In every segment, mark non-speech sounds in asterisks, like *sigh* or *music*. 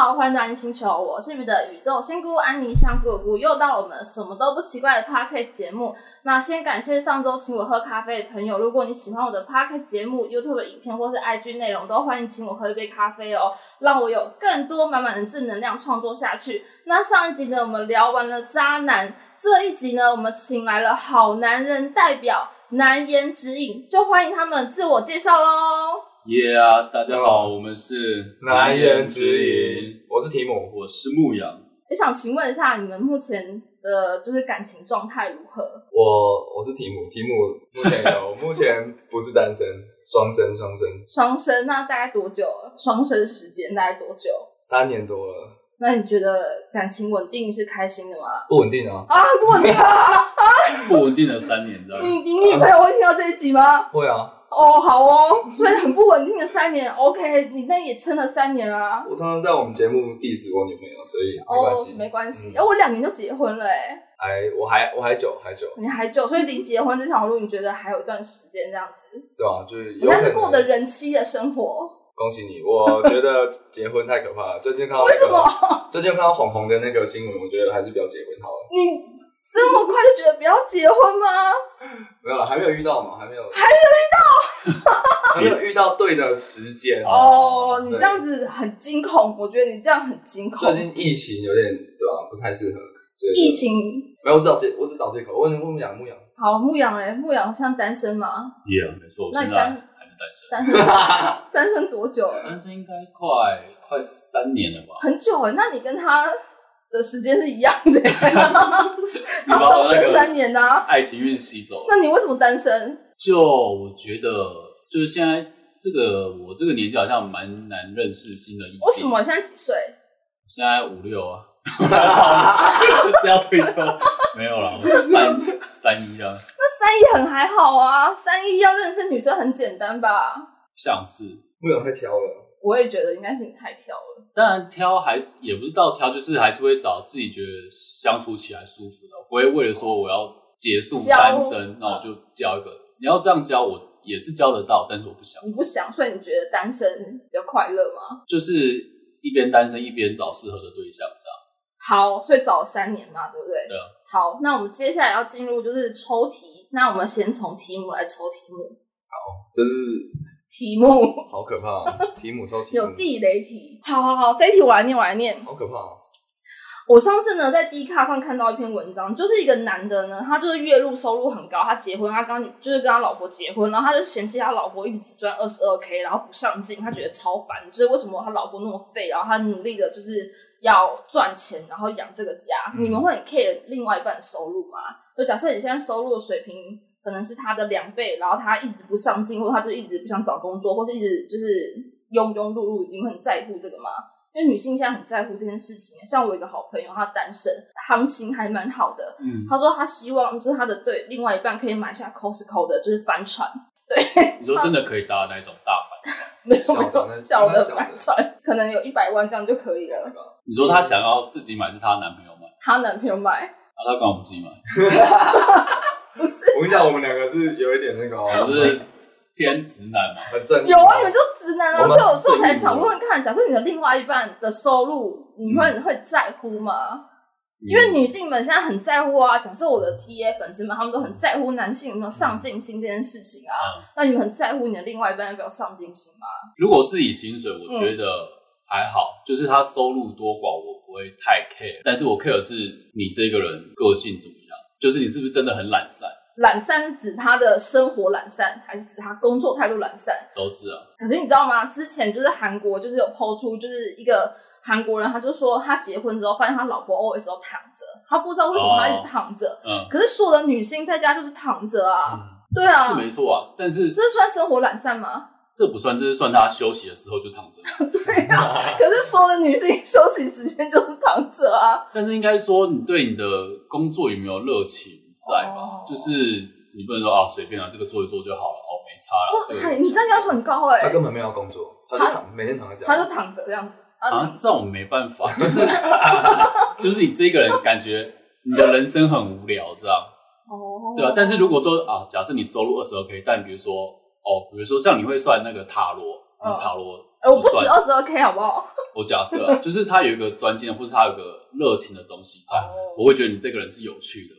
好，欢迎来到星球，我是你们的宇宙仙姑安妮香姑姑，又到了我们什么都不奇怪的 podcast 节目。那先感谢上周请我喝咖啡的朋友，如果你喜欢我的 podcast 节目、YouTube 影片或是 IG 内容，都欢迎请我喝一杯咖啡哦，让我有更多满满的正能量创作下去。那上一集呢，我们聊完了渣男，这一集呢，我们请来了好男人代表难言指引，就欢迎他们自我介绍喽。耶啊！大家好，我们是难言之隐，我是提姆，我是牧羊。也想请问一下，你们目前的就是感情状态如何？我我是提姆，提姆目前有，*laughs* 目前不是单身，双生，双生，双生，那大概多久？双生时间大概多久？三年多了。那你觉得感情稳定是开心的吗？不稳定啊！啊，不稳定啊！*laughs* 不稳定了三年，知道吗？你你女朋友会听到这一集吗？会啊。哦，好哦，所以很不稳定的三年，OK，你那也撑了三年啊。我常常在我们节目 diss 我女朋友，所以没关系，没关系。哎，我两年就结婚了，哎，还我还我还久还久，你还久，所以离结婚这条路，你觉得还有一段时间这样子？对啊，就是应该是过的人妻的生活。恭喜你，我觉得结婚太可怕了。最近看到为什么？最近看到红红的那个新闻，我觉得还是不要结婚好了。你。这么快就觉得不要结婚吗？*laughs* 没有了，还没有遇到嘛，还没有，还没有遇到，还没有遇到对的时间哦。你这样子很惊恐，我觉得你这样很惊恐。最近疫情有点对吧？不太适合，所以疫情没有，我找借，我只找借口。问问牧羊，牧羊好，牧羊哎，牧羊像单身吗？Yeah，没错，那单还是单身，单身 *laughs* 单身多久了？单身应该快快三年了吧？很久哎，那你跟他？的时间是一样的，他双生三年呢，爱情运吸走。那你为什么单身？就我觉得，就是现在这个我这个年纪好像蛮难认识新的异性。为什么？现在几岁？现在五六啊，*laughs* 不要退休，没有了，三三一啊。那三一很还好啊，三一要认识女生很简单吧？像是，牧羊太挑了。我也觉得应该是你太挑了。当然挑还是也不是到挑，就是还是会找自己觉得相处起来舒服的。不会为了说我要结束单身，那我就交一个。你要这样交，我也是交得到，但是我不想。你不想，所以你觉得单身比较快乐吗？就是一边单身一边找适合的对象，这样。好，所以找三年嘛，对不对？对啊。好，那我们接下来要进入就是抽题。那我们先从题目来抽题目。好，这是题目，好可怕！题目超题 *laughs* 有地雷题。好好好，这一题我来念，我来念。好可怕！我上次呢在 D 卡上看到一篇文章，就是一个男的呢，他就是月入收入很高，他结婚，他刚就是跟他老婆结婚，然后他就嫌弃他老婆一直只赚二十二 K，然后不上进，他觉得超烦，就是为什么他老婆那么废，然后他努力的就是要赚钱，然后养这个家。你们会很 care 另外一半收入吗？就假设你现在收入的水平。可能是他的两倍，然后他一直不上进，或者他就一直不想找工作，或是一直就是庸庸碌碌。你们很在乎这个吗？因为女性现在很在乎这件事情。像我一个好朋友，她单身，行情还蛮好的。嗯，她说她希望就是她的对另外一半可以买下 Costco 的，就是帆船。对，你说 *laughs* 真的可以搭那种大帆？*laughs* 没有没有小的帆船，可能有一百万这样就可以了。你说她想要自己买，是他男朋友买？她男朋友买。啊，他干嘛不自己买？*laughs* 我跟你讲，我们两个是有一点那个，*laughs* 我是偏直男嘛，很正。有啊，你们就直男啊，所以有时候才想问问看，假设你的另外一半的收入，你会会在乎吗？因为女性们现在很在乎啊。假设我的 T A 粉丝们，他们都很在乎男性有没有上进心这件事情啊。那你们很在乎你的另外一半有没有上进心吗？如果是以薪水，我觉得还好，就是他收入多寡我不会太 care，但是我 care 是你这个人个性怎么。就是你是不是真的很懒散？懒散是指他的生活懒散，还是指他工作态度懒散？都是啊。可是你知道吗？之前就是韩国就是有抛出，就是一个韩国人，他就说他结婚之后发现他老婆 always 都躺着，他不知道为什么他一直躺着。嗯。可是所有的女性在家就是躺着啊。对啊。是没错啊，但是这算生活懒散吗？这不算，这是算他休息的时候就躺着。*laughs* 对啊，可是所有的女性休息时间就是躺着啊。但是应该说，你对你的工作有没有热情在吧？就是你不能说啊，随便啊，这个做一做就好了，哦，没差了。你这样要求很高哎。他根本没有工作，他躺，每天躺在家，他就躺着这样子。啊，这种没办法，就是 *laughs* 就是你这个人感觉你的人生很无聊，这样哦，对吧？但是如果说啊，假设你收入二十二 k，但比如说。哦，比如说像你会算那个塔罗，嗯塔罗哎，我不止算二十二 K 好不好？*laughs* 我假设啊就是他有一个专精的，或是他有个热情的东西在，哦我会觉得你这个人是有趣的，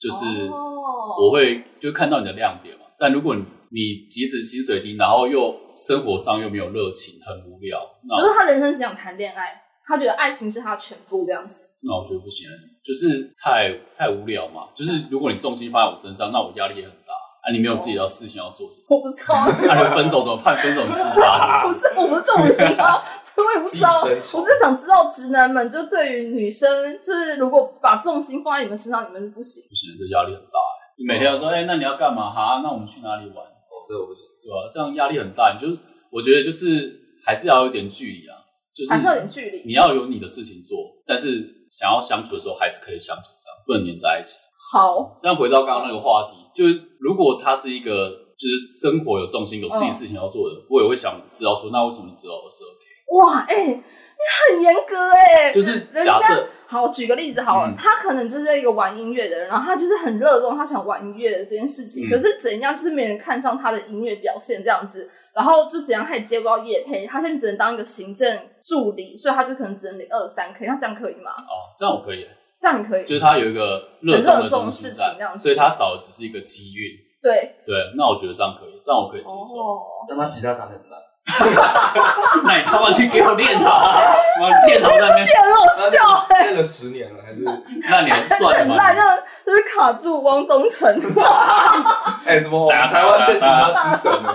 就是哦我会就看到你的亮点嘛。但如果你你即使薪水低，然后又生活上又没有热情，很无聊，那就是他人生只想谈恋爱，他觉得爱情是他的全部这样子。那我觉得不行，就是太太无聊嘛。就是如果你重心放在我身上，那我压力也很大啊。你没有自己的事情要做，我不知道，那 *laughs* 你分手怎么办？分手你自杀 *laughs* 不是？我不是这种人啊，*laughs* 所以我也不知道。我只是想知道直男们就对于女生，就是如果把重心放在你们身上，你们是不行。不行，这压力很大欸。你每天要说，哎、那你要干嘛？哈，那我们去哪里玩？哦，这我不行。对吧、这样压力很大。你就我觉得就是还是要有点距离啊，就是还是要有点距离你要有你的事情做，但是想要相处的时候还是可以相处，这样不能黏在一起。好，但回到刚刚那个话题，就是如果他是一个就是生活有重心、有自己嗯事情要做的，我也会想知道说，那为什么你只有二十二 K？哇，哎、你很严格哎、就是假设好，举个例子好了，嗯他可能就是一个玩音乐的人，然后他就是很热衷，他想玩音乐的这件事情，嗯可是怎样就是没人看上他的音乐表现这样子，然后就怎样他也接不到业配，他现在只能当一个行政助理，所以他就可能只能领二三 K，那这样可以吗？哦，这样我可以，这样可以，就是他有一个热衷的东西很热衷事情在这样，子所以他少的只是一个机运。对，对，那我觉得这样可以，这样我可以接受。哦，但他吉他弹得很烂，*laughs* 那你他妈去给我练好啊！*laughs* 妈练好在那边，这很好笑哎、练了十年了，还是那你还是算了吗？很烂，这样就是卡住汪东城，*laughs* 哎什么？打台湾电吉他之神呢？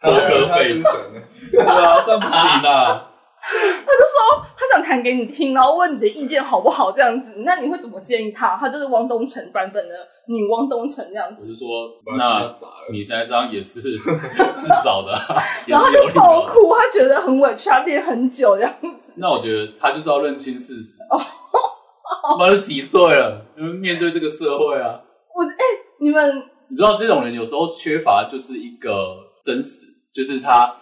台湾吉他之神呢？对啊，这样不行的。他想弹给你听，然后问你的意见好不好这样子，那你会怎么建议他？他就是汪东城版本的女汪东城这样子我。就说，那。你现在这样也是自找的啊，*laughs* 然后他就。爆哭，他觉得很委屈，他练很久这样子。那我觉得他就是要认清事实。*laughs* 妈都几岁了，因为面对这个社会啊，我哎、你们你知道这种人有时候缺乏就是一个真实，就是他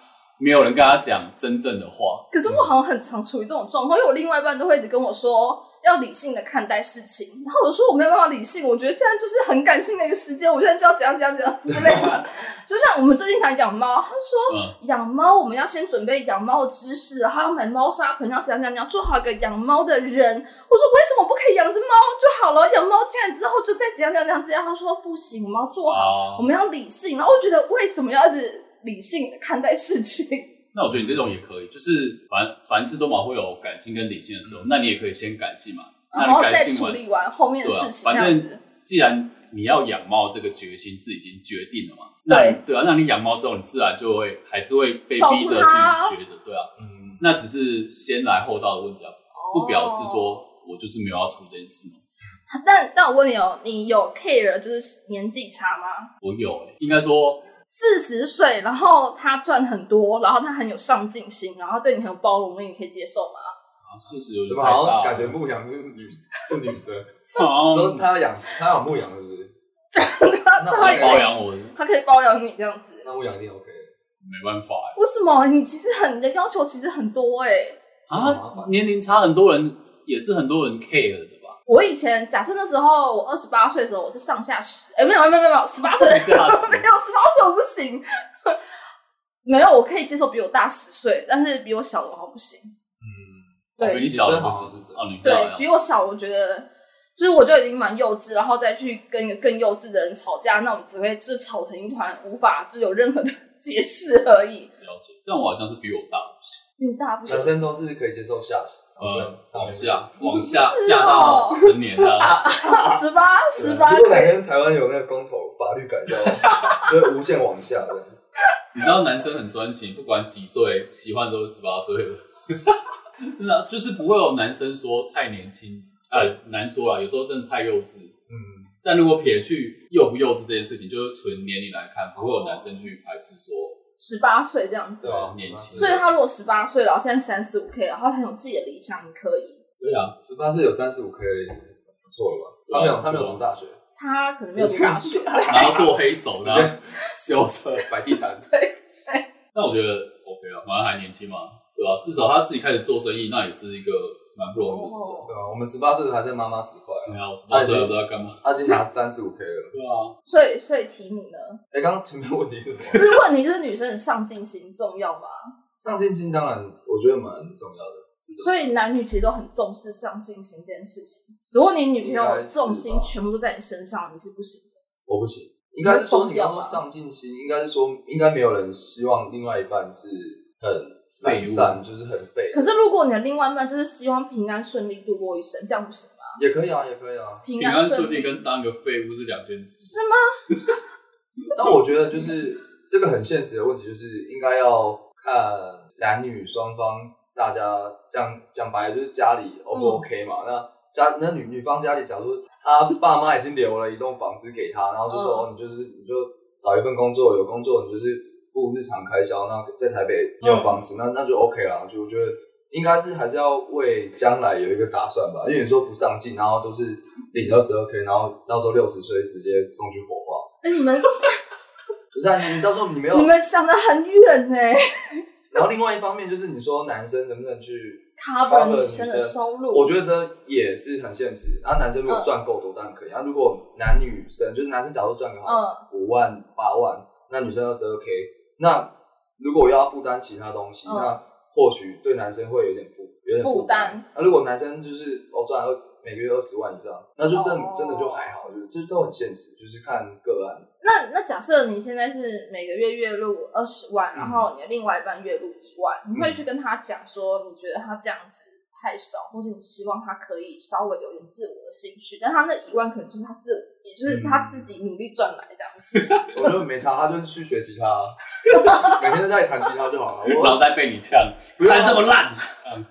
没有人跟他讲真正的话。可是我好像很常处于这种状况，因为我另外一半都会一直跟我说要理性的看待事情，然后我就说我没有办法理性，我觉得现在就是很感性的一个时间，我现在就要怎样怎样怎样之类的。就像我们最近想养猫，他说嗯，养猫我们要先准备养猫的知识，还要买猫砂盆，要怎样怎样，你要做好一个养猫的人。我说为什么不可以养只猫就好了？养猫进来之后就再怎样怎样怎样怎样？他说不行，我们要做好，啊我们要理性。然后我觉得为什么要一直理性的看待事情？*laughs* 那我觉得你这种也可以，就是凡凡事都嘛会有感性跟理性的时候，那你也可以先感性嘛。那你然后再感性完，处理完后面的事，情，反正。既然你要养猫这个决心是已经决定了嘛，那你对啊，那你养猫之后，你自然就会还是会被逼着去学着，对啊，嗯，那只是先来后到的问题啊，不表示说我就是没有要出这件事嘛。但但我问你哦，你有 care 就是年纪差吗？我有诶、应该说四十岁，然后他赚很多，然后他很有上进心，然后对你很有包容力，你可以接受吗？啊，四十有怎么好像感觉牧羊是女是女生？*laughs* 好说像他要养他要养牧羊是不是？*laughs* 那他我包养我，他可以包养你这样子，那牧羊一定 OK 没办法欸为什么？你其实很你的要求其实很多哎、啊，年龄差很多人也是很多人 care 的吧？我以前假设那时候我二十八岁的时候，我是上下十，哎、没有没有没有没有，十八岁。*laughs* 没有十八岁我不行，*laughs* 没有我可以接受比我大十岁，但是比我小的我好像不行。嗯，对。你小的好对比我小，我觉得就是我就已经蛮幼稚，然后再去跟一个更幼稚的人吵架，那我们只会就是吵成一团，无法就有任何的解释而已。了解，但我好像是比我大不行。比你大不行。男行，生都是可以接受下实，呃，上往下，往下哦下到 *laughs* 成年的，十八十八如果哪。天台湾有那个公投法律改掉，就会无限往下这样。你知道男生很专情，不管几岁，喜欢都是十八岁的。*laughs* 真的啊就是不会有男生说太年轻，呃，难说了，有时候真的太幼稚。嗯，但如果撇去幼不幼稚这件事情，就是纯年龄来看，不会有男生去排斥说十八岁这样子对，啊，年轻所以他如果十八岁，然后现在三十五 K，然后很有自己的理想，你可以。对啊，十八岁有三十五 K，不错了吧？他没有，他没有读大学，他可能没有读大学，*laughs* 然后做黑手，直然后接 *laughs* 修车摆地摊。*laughs* 对。那我觉得 OK 啊，反正还年轻嘛，对吧、至少他自己开始做生意，那也是一个蛮不容易的事啊。哦对啊，我们十八岁还在妈妈十块啊，对啊，我十八岁还不知道干嘛。他已经拿三十五 K 了。*laughs* 对啊，所以所以题目呢，哎，刚刚前面问题是什么？就是问题就是女生的上进心重要吗？上进心当然我觉得蛮重要的，所以男女其实都很重视上进心这件事情。如果你女朋友重心全部都在你身上，你是不行的。我不行，应该是说你刚说疯掉吧上进心，应该是说应该没有人希望另外一半是很废物懒散，就是很废。可是如果你的另外一半就是希望平安顺利度过一生，这样不行吗？也可以啊，也可以啊。平平安顺顺利跟当个废物是两件事。是吗？*laughs* 但我觉得就是这个很现实的问题，就是应该要看男女双方大家讲讲白了就是家里 O 不嗯 OK 嘛？那家那女女方家里，假如她爸妈已经留了一栋房子给她，然后就说、嗯哦，你就是你就找一份工作，有工作你就是付日常开销，那在台北没有房子，那那就 OK 啦。就我觉得应该是还是要为将来有一个打算吧，因为你说不上进，然后都是领二十二 K，然后到时候六十岁直接送去火化。哎、你们 *laughs* 不是啊，你你到时候你没有你们想的很远呢、*laughs* 然后另外一方面就是你说男生能不能去 cover 女女生的收入，我觉得这也是很现实。然后男生如果赚够多，当然可以。然后如果男女生就是男生假如赚个好嗯五万八万，那女生二十二 k，那如果要负担其他东西，嗯那或许对男生会有点负有点负担担。那如果男生就是哦赚二每个月二十万以上，那就真、哦真的就还好，就是这都很现实，就是看个案。那那假设你现在是每个月月入二十万，然后你的另外一半月入一万，你会去跟他讲说，你觉得他这样子太少，或是你希望他可以稍微有点自我的兴趣，但他那一万可能就是他自，也就是他自己努力赚来这样子。*laughs* 我觉得没差，他就是去学吉他啊，*laughs* 每天在家里弹吉他就好了。我脑袋被你呛，弹这么烂，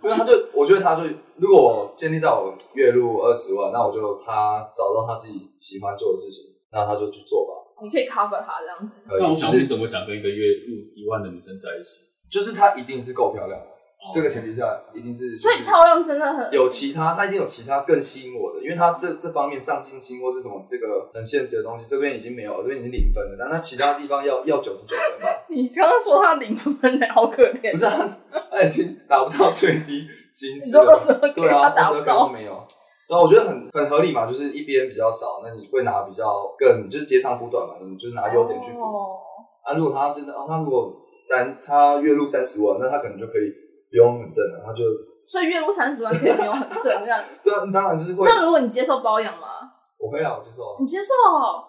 因为他就，我觉得他就，如果我建立在我月入二十万，那我就他找到他自己喜欢做的事情，那他就去做吧。你可以 cover 他这样子。那我就是想你怎么想跟一个月入一万的女生在一起？就是她一定是够漂亮的，哦这个前提下一定是。所以漂亮真的很有其他，他一定有其他更吸引我的，因为他这这方面上进心或是什么这个很现实的东西，这边已经没有了，这边已经零分了，但他其他地方要要九十九分吧。*laughs* 你刚刚说他零分呢，好可怜不。是啊，他已经达不到最低薪资了。22对啊，他达二十二不到都没有。对啊，我觉得很很合理嘛，就是一边比较少，那你会拿比较更就是截长补短嘛，你就是拿优点去补。哦啊，如果他真的啊，他如果三他月入三十万，那他可能就可以不用很正了，他就所以月入三十万可以不用很正这样。*laughs* 对啊，当然就是会，那如果你接受包养吗？我会啊，我接受啊，你接受，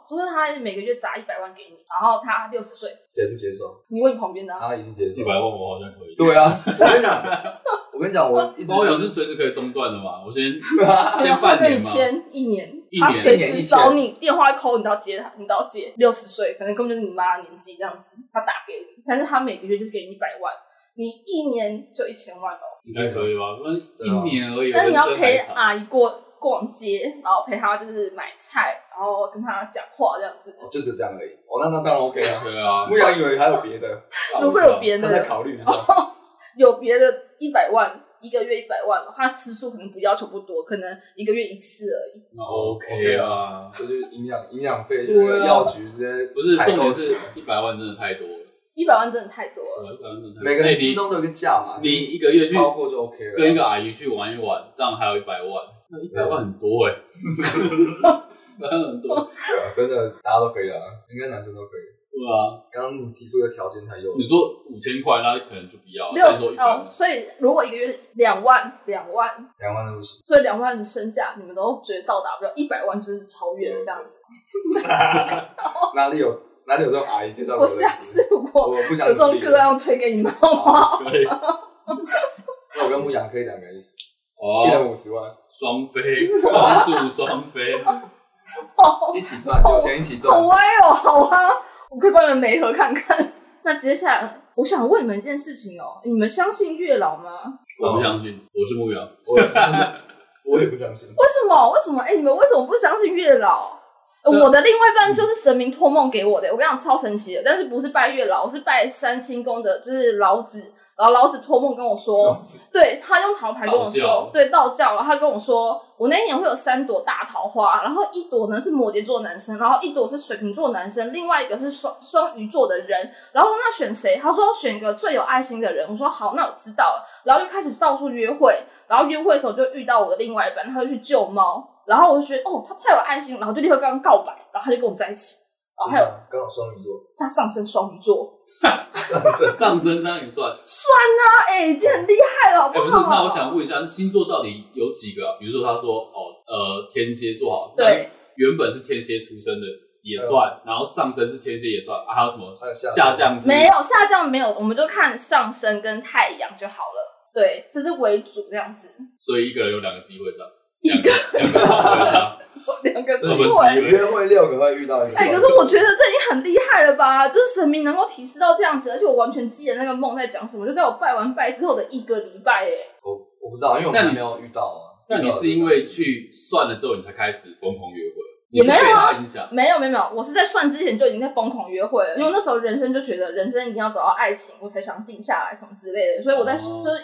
就是他每个月砸一百万给你，然后他六十岁，谁不接受？你问你旁边的啊、他已经接受一。百万我好像可以。对啊，*laughs* 我跟你讲，我跟你讲，我一直包养是随时可以中断的嘛？我先 *laughs* 先半跟你年嘛，签一年，一年他随时找你，电话一 call 你都要接他，你都要接。六十岁，可能根本就是你妈的年纪这样子，他打给你，但是他每个月就是给你一百万，你一年就一千万哦。应该可以吧？不然对啊一年而已，但是你要陪阿姨过逛街，然后陪她就是买菜，然后跟她讲话这样子。哦就是这样而已。哦，那那当然 OK 啊。对啊，*laughs* 牧羊以为还有别的，如果有别他在的，*laughs* 考虑一下。*laughs* 有别的一百万，一个月一百万，他次数可能不要求不多，可能一个月一次而已。那 OK 啊。就是营养营养费，药局直接不是重点是一百万真的太多了，一百万真的太多了。每个人哎心中都有一个价嘛，你你一个月去超过就 OK 了。跟一个阿姨去玩一玩，这样还有一百万，那一百万很多哎，很多。*laughs* 对啊真的大家都可以啊，应该男生都可以。对啊，刚刚你提出的条件太优了，你说五千块，那可能就不要。六再说100十哦，所以如果一个月两万，两万，两万都不行。所以两万的身价你们都觉得到达不了，一百万就是超越了这样子。*laughs* *laughs* 哪里有哪里有这种阿姨介绍我？下次如果我不想有这种个案，推给你们好吗？可以那我跟牧羊可以两个人一起，一人哦，五十万，双飞，双宿双飞，一起赚，有钱一起赚好。歪哦，好啊，我可以帮你们媒合看看。那接下来，我想问你们一件事情哦，你们相信月老吗？我不相信，我是牧羊。我我也不相信。为什么？为什么？哎、你们为什么不相信月老？呃我的另外一半就是神明托梦给我的，我跟你讲超神奇的，但是不是拜月老，我是拜三清宫的，就是老子，然后老子托梦跟我说，对他用桃牌跟我说，对道教，然后他跟我说，我那一年会有三朵大桃花，然后一朵呢是摩羯座男生，然后一朵是水瓶座男生，另外一个是双双鱼座的人，然后那选谁？他说选一个最有爱心的人，我说好，那我知道了，然后就开始到处约会，然后约会的时候就遇到我的另外一半，他就去救猫，然后我就觉得哦，他太有爱心，然后就立刻跟他告白，然后他就跟我在一起，然后还有刚好双鱼座，他上升双鱼座，*laughs* 上升这样也算。啊哎、已经很厉害了，好哎、不是，好？那我想问一下，星座到底有几个、啊？比如说他说哦，呃，天蝎座好，对，原本是天蝎出生的也算，然后上升是天蝎也算，啊，还有什么还有下下降没有下降没有，我们就看上升跟太阳就好了。对，这是为主这样子，所以一个人有两个机会这样，一个两个机会。约会六个会遇到一个哎。可是我觉得这已经很厉害了吧？就是神明能够提示到这样子，而且我完全记得那个梦在讲什么，就在我拜完拜之后的一个礼拜，哎，我我不知道，因为我那你没有遇到啊。那你是因为去算了之后，你才开始疯狂约会？也没有啊。没有没有没有，我是在算之前就已经在疯狂约会了，因为那时候人生就觉得人生一定要找到爱情，我才想定下来什么之类的，所以我在、哦就是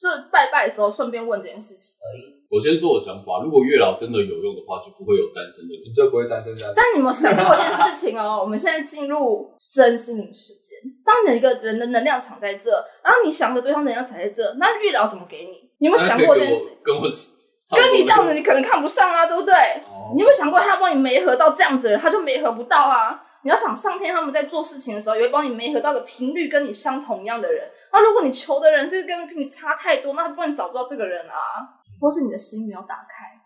就是拜拜的时候顺便问这件事情而已。我先说我想法，如果月老真的有用的话，就不会有单身的人你。就不会单身下去。但你有没有想过一件事情哦？我们现在进入身心灵时间，当你一个人的能量场在这，然后你想的对方能量场在这，那月老怎么给你？你有没有想过这件事？跟我跟我跟你这样子，你可能看不上啊，对不对？哦你有没有想过，他要帮你媒合到这样子的人，他就媒合不到啊？你要想上天他们在做事情的时候，也会帮你媒合到的频率跟你相同一样的人。那如果你求的人是跟你差太多，那他帮你找不到这个人啊，或是你的心没有打开。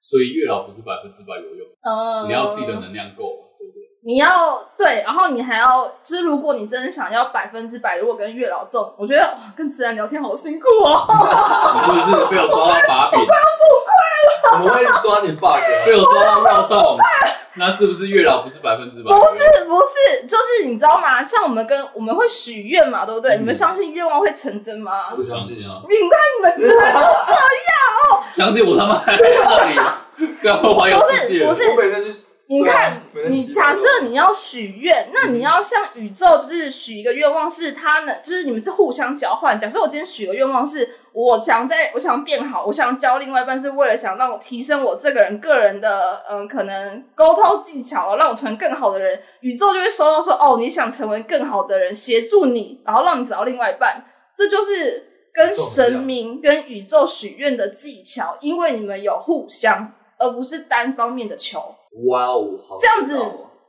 所以月老不是百分之百有用，呃，你要自己的能量够嘛，对不对？你要对，然后你还要，就是如果你真的想要百分之百，如果跟月老中，我觉得哇，跟自然聊天好辛苦哦。*laughs* 你是不是被我抓到把柄，我们会抓你 bug 啊。被我抓到漏洞？那是不是月老不是百分之百？不是不是，就是你知道吗？像我们跟我们会许愿嘛，对不对？嗯你们相信愿望会成真吗？我不相信啊。你看你们只会 *laughs* 相信我他妈还在这里，跟我环游不世界。是不是我每天就是，你看，对啊你假设你要许愿，那你要向宇宙就是许一个愿望，是他能，就是你们是互相交换。假设我今天许个愿望是，我想在我想变好，我想教另外一半，是为了想让我提升我这个人个人的嗯，可能沟通技巧，让我成为更好的人。宇宙就会收到说，哦，你想成为更好的人，协助你，然后让你找到另外一半。这就是跟神明跟宇宙许愿的技巧，因为你们有互相，而不是单方面的求。哇哦，好这样子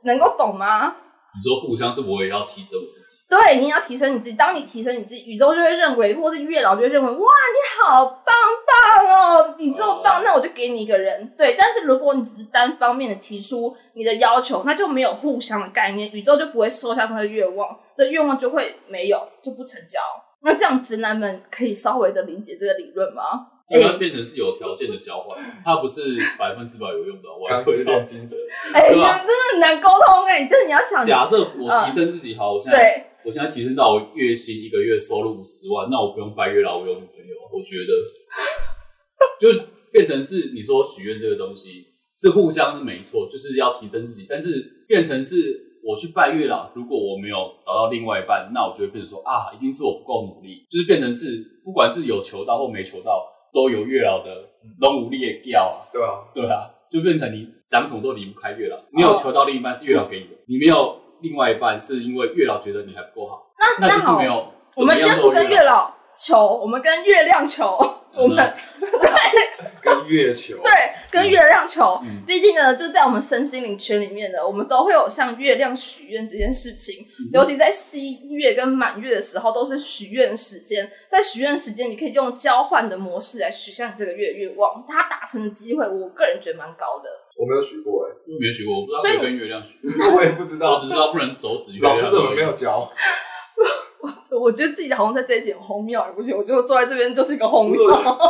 能够懂吗？你说互相是我也要提升我自己，对，你要提升你自己。当你提升你自己，宇宙就会认为，或是月老就会认为，哇，你好棒棒哦，你这么棒，那我就给你一个人。对，但是如果你只是单方面的提出你的要求，那就没有互相的概念，宇宙就不会收下他的愿望，这愿望就会没有，就不成交。那这样直男们可以稍微的理解这个理论吗？变成是有条件的交换，它不是百分之百有用的。我还是会炼金术。哎、对吧？真的很难沟通哎、这你要想，假设我提升自己好，我现在对，我现在提升到我月薪一个月收入五十万，那我不用拜月老，我有女朋友，我觉得。就变成是你说许愿这个东西是互相是没错，就是要提升自己，但是变成是我去拜月老，如果我没有找到另外一半，那我就会变成说啊，一定是我不够努力，就是变成是不管是有求到或没求到，都有月老的龙武力也掉啊，对啊，对啊，就变成你讲什么都离不开月老。你有求到另一半是月老给你的，你没有另外一半是因为月老觉得你还不够好，那那就是没，有。我们今天不跟月，老求，我们跟月亮求，我们对跟月球。对跟月亮球嗯。毕竟呢，就在我们身心灵圈里面呢，我们都会有向月亮许愿这件事情。嗯尤其在西月跟满月的时候，都是许愿时间。在许愿时间，你可以用交换的模式来许下你这个月愿望，它达成的机会，我个人觉得蛮高的。我没有许过哎，没有许过，我不知道所以可以跟月亮许，*laughs* 我也不知我道只。知道不能手指月亮。老师怎么没有？教？我觉得自己好像在这一集很荒谬，不行，我就坐在这边就是一个荒谬。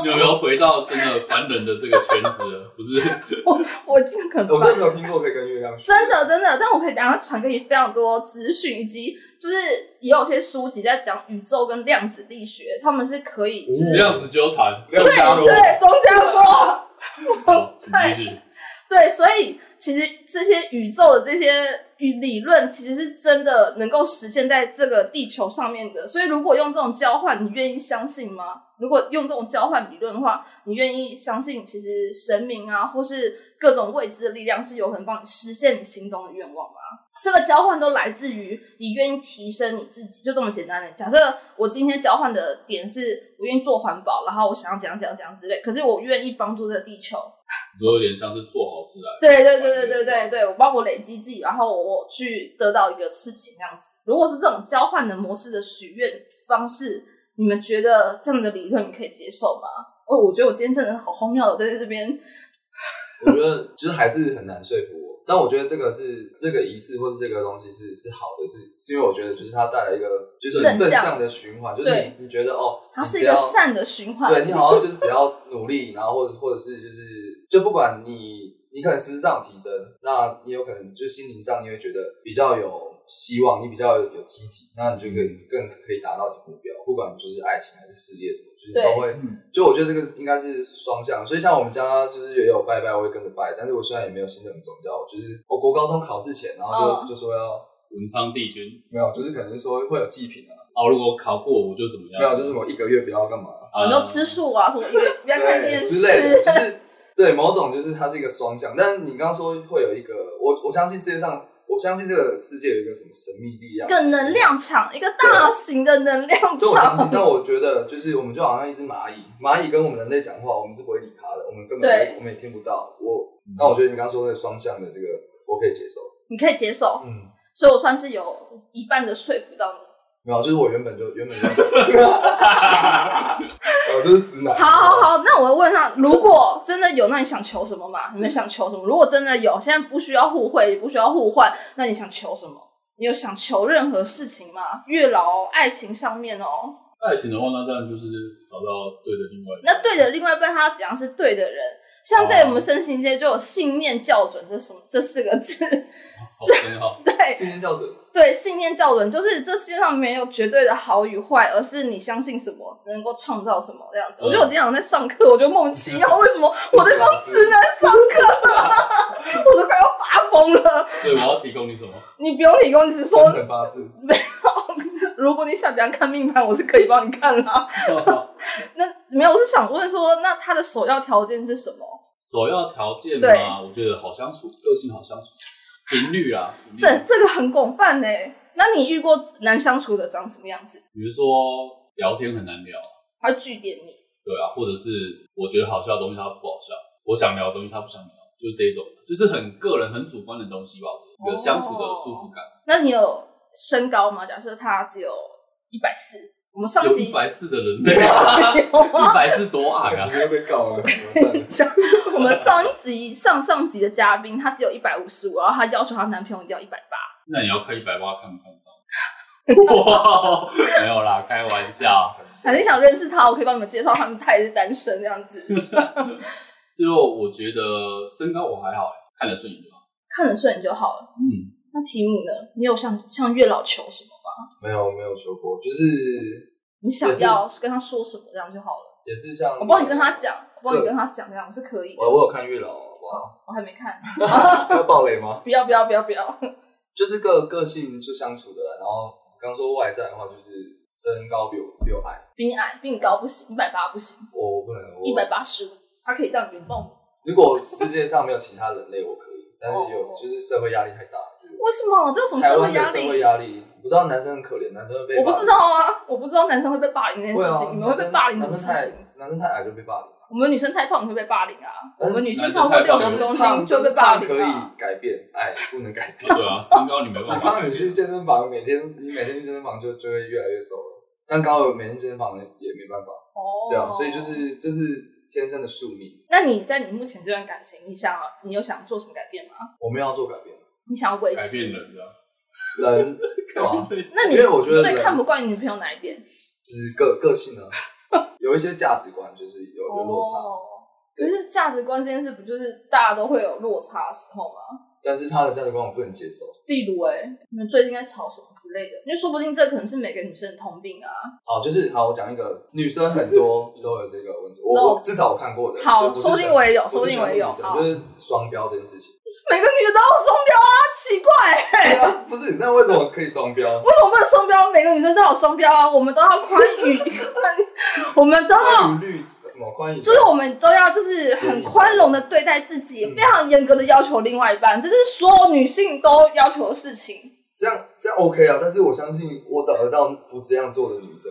你有没有回到真的凡人的这个圈子了？不是，*laughs* 我我尽可能我真的没有听过可以跟月亮学。真的真的，但我可以等一下传给你非常多资讯，以及就是也有些书籍在讲宇宙跟量子力学，他们是可以就是、量子纠缠。量子纠对对宗教说好，请继续。*laughs* 对，所以其实这些宇宙的这些与理论，其实是真的能够实现在这个地球上面的。所以如果用这种交换，你愿意相信吗？如果用这种交换理论的话，你愿意相信其实神明啊，或是各种未知的力量是有可能帮你实现你心中的愿望吗？这个交换都来自于你愿意提升你自己，就这么简单的。假设我今天交换的点是我愿意做环保，然后我想要怎样怎样怎样之类，可是我愿意帮助这个地球，说有点像是做好事来。对对对对对对对，我帮我累积自己，然后我去得到一个事情这样子。如果是这种交换的模式的许愿方式，你们觉得这样的理论你可以接受吗？哦，我觉得我今天真的好荒谬的，在这边。我觉得就是还是很难说服我。但我觉得这个是这个仪式或是这个东西是是好的，是是因为我觉得就是它带来一个就是正向的循环，就是你你觉得哦，它是一个善的循环，对你好像就是只要努力，然后或者或者是就是就不管你你可能实质上提升，那你有可能就心灵上你会觉得比较有。希望你比较有积极，那你就可以更可以达到你目标，不管就是爱情还是事业什么，就是都会。就我觉得这个应该是双向，所以像我们家就是也有拜拜，我会跟着拜。但是我虽然也没有信任宗教，就是我国高中考试前，然后就就说要文昌帝君，没有，就是可能说会有祭品啊。哦，如果考过我就怎么样？没有，就是我一个月不要干嘛？啊，你要吃素啊，什么一个不要看电视之类的，就是对某种就是它是一个双向。但是你刚刚说会有一个，我我相信世界上。我相信这个世界有一个什么神秘力量，一个能量场，一个大型的能量场。那我觉得，就是我们就好像一只蚂蚁，蚂蚁跟我们人类讲话，我们是不会理它的，我们根本我们也听不到。我，那我觉得你刚刚说的双向的这个，我可以接受。你可以接受，嗯，所以我算是有一半的说服到你。没有，就是我原本就原本就，*laughs* 哦，这是直男。好好好，那我问他，如果真的有，那你想求什么嘛？你们想求什么？如果真的有，现在不需要互惠，也不需要互换，那你想求什么？你有想求任何事情吗？月老爱情上面哦。爱情的话，那当然就是找到对的另外。那对的另外一半，他要怎样是对的人？像在我们身心界就有信念校准这什么这四个字。好，*laughs* 对，信念校准。对，信念教人就是这世界上没有绝对的好与坏，而是你相信什么能够创造什么这样子。我觉得我经常在上课，我就莫名其妙，为什么 *laughs* 我在帮直男上课？*laughs* 我都快要发疯了。对，我要提供你什么？你不用提供，你只说八字。没有，如果你想怎样看命盘，我是可以帮你看啦。*laughs* 那没有，我是想问说，那他的首要条件是什么？首要条件嘛，我觉得好相处，个性好相处。频率啊，这这个很广泛呢。那你遇过难相处的长什么样子？比如说聊天很难聊，他拒点你。对啊，或者是我觉得好笑的东西他不好笑，我想聊的东西他不想聊，就是这种，就是很个人、很主观的东西吧。一个相处的舒服感。那你有身高吗？假设他只有一百四。*laughs* 我们上集一百四的人类，一百四多矮啊！要被告了。我们上一集、上上集的嘉宾，他只有一百五十五，然后他要求她男朋友一定要一百八。那你要看一百八看不看上？*laughs* 哇，没有啦，开玩笑。还是想认识他，我可以帮你们介绍他们，他也是单身这样子。*laughs* 最后我觉得身高我还好，看得顺眼就好。看得顺眼就好了。嗯，那题目呢？你有向向月老求什么？没有没有说过，就是你想要跟他说什么这样就好了。也是像我帮你跟他讲，我帮你跟他讲这样是可以。我我有看月老，哇，我还没看。*laughs* 要暴雷吗？不要不要不要不要。就是个个性就相处的，然后刚说外在的话，就是身高比我比我矮，比你矮，比你高不行，一百八不行。我我不能，一百八十五，他可以这样原动。如果世界上没有其他人类，我可以，但是有就是社会压力太大。为什么？这有什么社会压力？社会压力。不知道男生很可怜，男生会被我不知道啊，我不知道男生会被霸凌这件事情，你们会被霸凌什么事情？男生太矮就被霸凌，我们女生太胖会被霸凌啊，我们女性超过六十公斤就被霸凌可以改变，矮不能改变。对 *laughs* 啊，身高你没办法。你去健身房，每天你每天去健身房就就会越来越瘦了，但高有每天健身房也没办法。哦，对啊，所以就是这是天生的宿命。那你在你目前这段感情，你想你有想做什么改变吗？我们要做改变，你想要维持改变人的。人，对吧？那你因为我觉得最看不惯你女朋友哪一点？就是个个性呢，*laughs* 有一些价值观就是有有落差。哦可是价值观这件事，不就是大家都会有落差的时候吗？但是他的价值观我不能接受。例如，哎，你们最近在吵什么之类的？因为说不定这可能是每个女生的通病啊。好，就是好，我讲一个，女生很多都有这个问题。我至少我看过的。好，说不定我也有，说不定我也有。就是双标这件事情。每个女的都有双标啊，奇怪。不是，那为什么可以双标？为什么不能双标？每个女生都有双标啊，我们都要宽裕，*laughs* 我们都要什么宽裕？就是我们都要就是很宽容的对待自己，非常严格的要求另外一半，这是所有女性都要求的事情。这样这样 OK 啊，但是我相信我找得到不这样做的女生。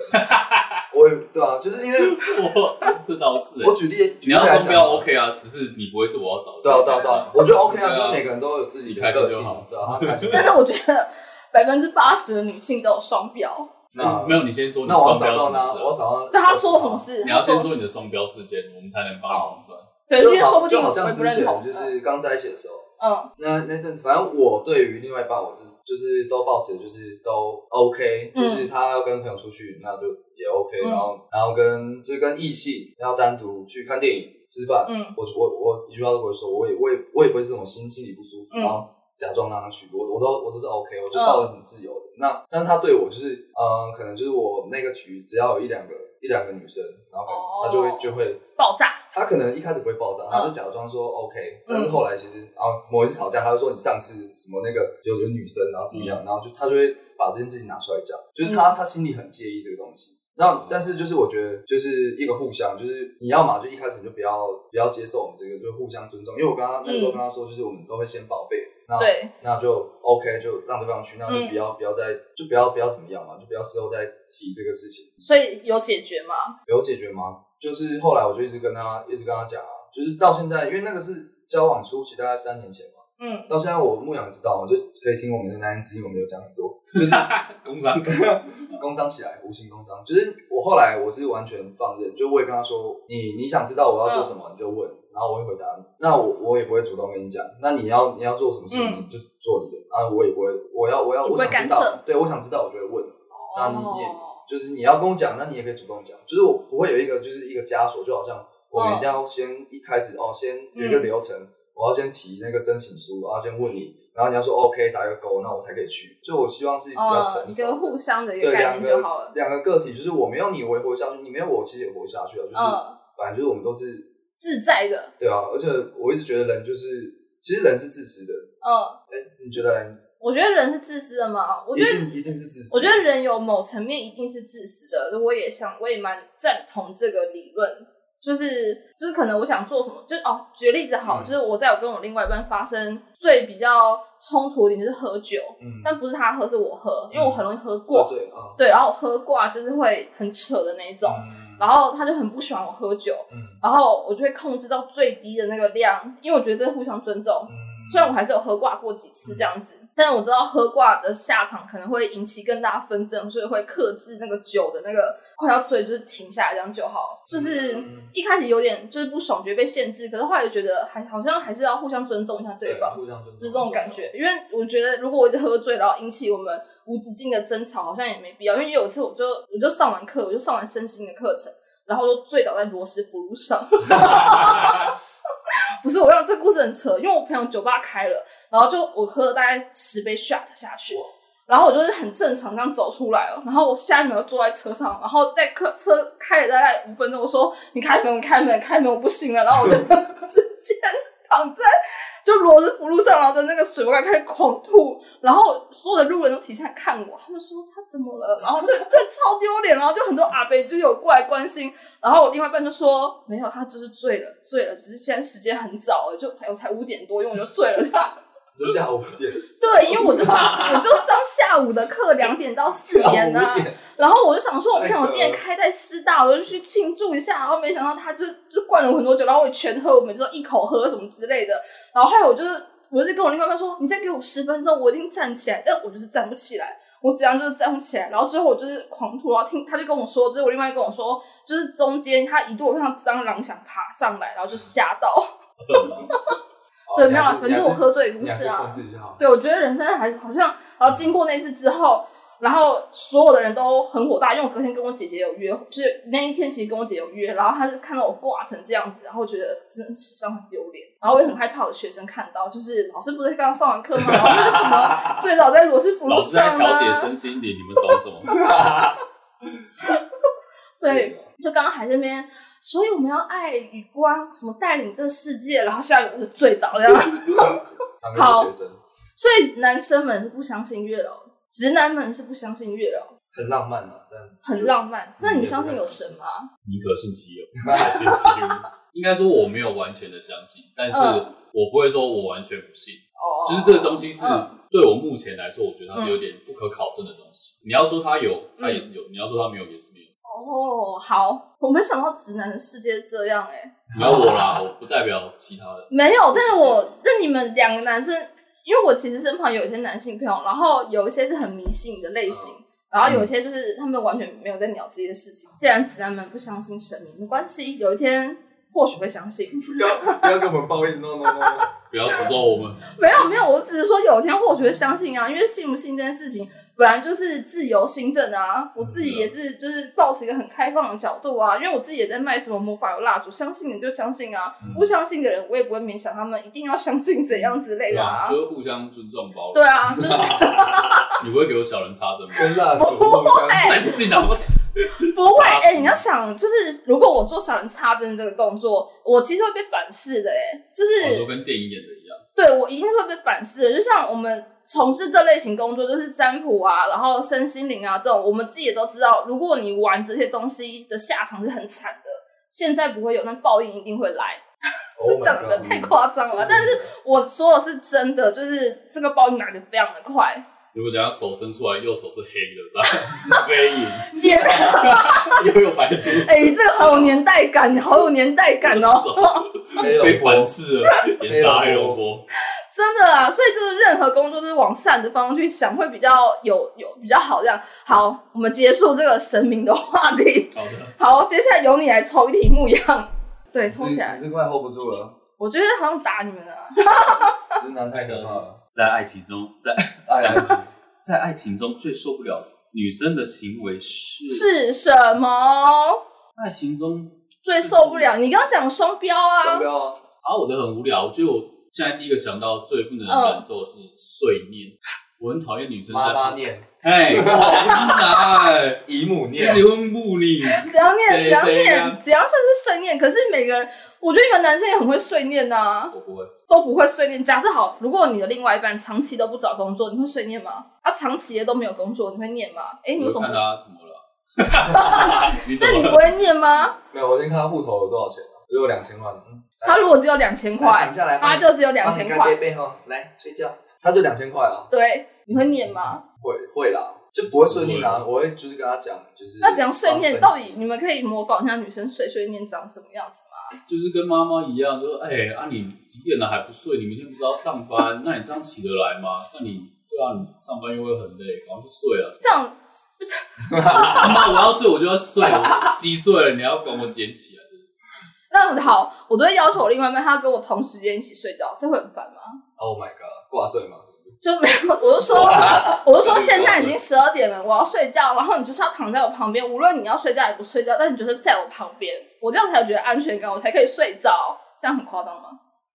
我也对啊，就是因为 *laughs* 我是倒是。我举例，你要双标 OK 啊，只是你不会是我要找的。对啊，对啊，对啊，我觉得 OK 啊，就是每个人都有自己的个性，对啊，但是，我觉得百分之八十的女性都有双标。那没有，你先说你那我要双找到什么事啊？我要找到。对他说了什么？事？你要先他说你的双标事件，我们才能帮你判断。对，因为就好说不定就好我也不认像之前同。就是刚在一起的时候，嗯。那那阵子，反正我对于另外一半，我是就是都保持就是都 OK，嗯。就是他要跟朋友出去，那就也 OK，、嗯。然后然后跟就是跟异性要单独去看电影、吃饭，嗯。我我我一句话都不会说，我也我也我也不会是这种心心里不舒服，嗯。然后假装让他去，我我都我都是 OK，我就抱得很自由的。那但是他对我就是，嗯、可能就是我那个局只要有一两个一两个女生，然后可能哦他就会就会爆炸。他可能一开始不会爆炸，他就假装说 OK，、但是后来其实啊某一次吵架，他就说你上次什么那个有有女生，然后怎么样，然后就他就会把这件事情拿出来讲，就是他、他心里很介意这个东西。那但是就是我觉得就是一个互相，就是你要嘛就一开始你就不要不要接受我们这个，就互相尊重。因为我刚刚那时候跟他说，就是我们都会先报备，那对，那就 OK，就让对方去，那就不要、不要再就不要不要怎么样嘛，就不要事后再提这个事情。所以有解决吗？有解决吗？就是后来我就一直跟他一直跟他讲啊，就是到现在，因为那个是交往初期，大概三年前嘛，嗯，到现在我牧羊知道，我就可以听我们的男人之音，我们有讲很多，*laughs* 就是 *laughs* 工商。*laughs* 工商起来，无形公章。就是我后来我是完全放任，就我也跟他说，你你想知道我要做什么，你就问，然后我会回答你。那我我也不会主动跟你讲，那你要你要做什么事情，嗯。你就做你的，啊，我也不会，我要我要我想知道，对我想知道，我就会问。那你也哦就是你要跟我讲，那你也可以主动讲，就是我不会有一个就是一个枷锁，就好像我们一定要先一开始哦，先有一个流程，我要先提那个申请书，然后先问你，然后你要说 OK 打一个勾，那我才可以去。就我希望是比较呃，成熟的，一个互相的一个概念就好了。个两个个体，就是我没有你我也活下去，你没有我其实也活下去啊，就是、嗯，反正就是我们都是自在的。对啊，而且我一直觉得人就是其实人是自私的，嗯，哎，你觉得人我觉得人是自私的吗？我一觉得定一定是自私，我觉得人有某层面一定是自私的，我也想，我也蛮赞同这个理论。就是就是可能我想做什么，就是哦，举个例子好，嗯就是我在我跟我另外一半发生最比较冲突的一点就是喝酒，嗯，但不是他喝，是我喝，因为我很容易喝挂，喝醉啊，对，然后我喝挂就是会很扯的那一种，嗯然后他就很不喜欢我喝酒，嗯然后我就会控制到最低的那个量，因为我觉得这互相尊重。嗯，虽然我还是有喝挂过几次这样子，但我知道喝挂的下场可能会引起更大纷争，所以会克制那个酒的那个快要醉，就是停下来这样就好。就是嗯一开始有点就是不爽，觉得被限制，可是后来就觉得还好像还是要互相尊重一下对方。互相尊重，是这种感觉，因为我觉得如果我一直喝醉，然后引起我们无止境的争吵，好像也没必要。因为有一次我就我就上完课，我就上完身心的课程，然后就醉倒在罗斯福路上。*laughs* 不是，我让这故事很扯，因为我朋友酒吧开了，然后就我喝了大概十杯 shot 下去，然后我就是很正常这样走出来了，然后我下一秒就坐在车上，然后在客车开了大概五分钟，我说你开门，你开门，开门，我不行了，然后我就 *laughs* 直接躺在就裸着福路上，然后在那个水沟盖开始狂吐，然后所有的路人都停下来看我，他们说他怎么了，然后就就超丢脸，然后就很多阿伯就有过来关心，然后我另外一半就说没有，他就是醉了，醉了，只是现在时间很早了，就才我才五点多，因为我就醉了他。就下午五点，对，因为我就上我就上下午的课，两点到四点呢、下午五点然后我就想说，我朋友店开在师大，我就去庆祝一下。然后没想到他就就灌了我很多酒，然后我全喝，我每次都一口喝什么之类的。然后后来我就是，我就跟我另外一半说，你再给我十分钟，我一定站起来。但我就是站不起来，我怎样就是站不起来。然后最后我就是狂吐，然后听他就跟我说，就是我另外一跟我说，就是中间他一度我看到蟑螂想爬上来，然后就吓到。*laughs* 对，没有啊，反正我喝醉的故事啊。对，我觉得人生还是好像，然后经过那次之后，然后所有的人都很火大，因为我隔天跟我姐姐有约，就是那一天其实跟我姐有约，然后她是看到我挂成这样子，然后我觉得真的史上很丢脸，然后我也很害怕我的学生看到，就是老师不是刚刚上完课吗？然后就是什么最早在罗斯福路上调节啊，身心灵，你们懂什么？*laughs* 对，就刚刚还在那边，所以我们要爱与光，什么带领这个世界，然后下一个就醉倒这样。*laughs* 他们的学生所以男生们是不相信月老，直男们是不相信月老，很浪漫啊，但很浪漫。那你相信有神吗？宁可信其有，*laughs* 信其无。*laughs* 应该说我没有完全的相信，但是嗯我不会说我完全不信。哦就是这个东西是嗯对我目前来说，我觉得它是有点不可考证的东西。你要说它有，它也是有；你要说它没有，也是没有。哦，好，我没想到直男的世界这样哎、没有我啦，我不代表其他的。没有，但是我那你们两个男生，因为我其实身旁有一些男性朋友，然后有一些是很迷信的类型，然后有一些就是他们完全没有在鸟自己的事情。既然直男们不相信神明，没关系，有一天或许会相信。不要不要跟我们抱怨，no no no。不要诅咒我们。*laughs* 没有没有，我只是说有一天或许会相信啊，因为信不信这件事情本来就是自由心证啊。我自己也是，就是抱持一个很开放的角度啊，因为我自己也在卖什么魔法油蜡烛，相信的就相信啊，不相信的人我也不会勉强他们一定要相信怎样之类的啊。就是互相尊重包容。对啊，就是 *laughs* 你不会给我小人插针吗？跟蜡烛不会才 *laughs* 不信呢！我不会，哎、你要想，就是如果我做小人插针这个动作，我其实会被反噬的、哎，就是、都跟电影演。对我一定是会被反噬的。就像我们从事这类型工作，就是占卜啊，然后身心灵啊这种，我们自己也都知道，如果你玩这些东西的下场是很惨的。现在不会有，但报应一定会来。Oh *laughs* 讲的太夸张了，但是我说的是真的，就是这个报应来的非常的快，如果等下手伸出来，右手是黑的，是吧？*laughs* 飞影 *laughs* 也 *laughs* 又有白出哎、这个好有年代感，好有年代感哦。被龙波反噬了，眼杀黑龙波。真的啊，所以就是任何工作都是往善的方向去想，会比较有有比较好。这样好，我们结束这个神明的话题。好的，好，接下来由你来抽一题目一样。对，抽起来你。是快 hold 不住了，我觉得好像打你们了。直男太可怕了。在爱情中，在爱啊在爱情中最受不了女生的行为是是什么？爱情中最受不了？你刚刚讲双标啊不。要啊！啊，我的很无聊。我觉得我现在第一个想到最不能嗯忍受的是碎念，*laughs* 我很讨厌女生在妈妈，念，哎，*laughs* 姨母你念，喜欢不你？只要念？谁怎样谁呀念？只要算是碎念？可是每个人，我觉得你们男生也很会碎念呐、我不会，都不会碎念。假设好，如果你的另外一半长期都不找工作，你会碎念吗？他长期的都没有工作，你会念吗？哎、你为什么看？他怎么了？*laughs* 你怎么了？那你不会念吗？没有，我先看他户头有多少钱啊，如果两千万，嗯他如果只有两千来块躺，下来，他就只有两千块来睡觉，他就两千块啊，对，你会念吗？会会啦，就不会碎念啊，我会就是跟他讲，就是那怎样碎念？到底你们可以模仿一下女生碎碎念长什么样子吗？就是跟妈妈一样，就说，哎、啊，你几点了还不睡？你明天不知道上班？那你这样起得来吗？那你对啊，你上班又会很累，然后就睡了。这样妈，我要睡我就要睡，我几岁了？你要管我捡起来？那好，我都会要求我另外一半，他要跟我同时间一起睡觉，这会很烦吗？，Oh my god，挂睡嘛，是不是就没有，我就说，*laughs* 我就说现在已经十二点了，我要睡觉，然后你就是要躺在我旁边，无论你要睡觉也不睡觉，但你就是在我旁边，我这样才有觉得安全感，我才可以睡着。这样很夸张吗？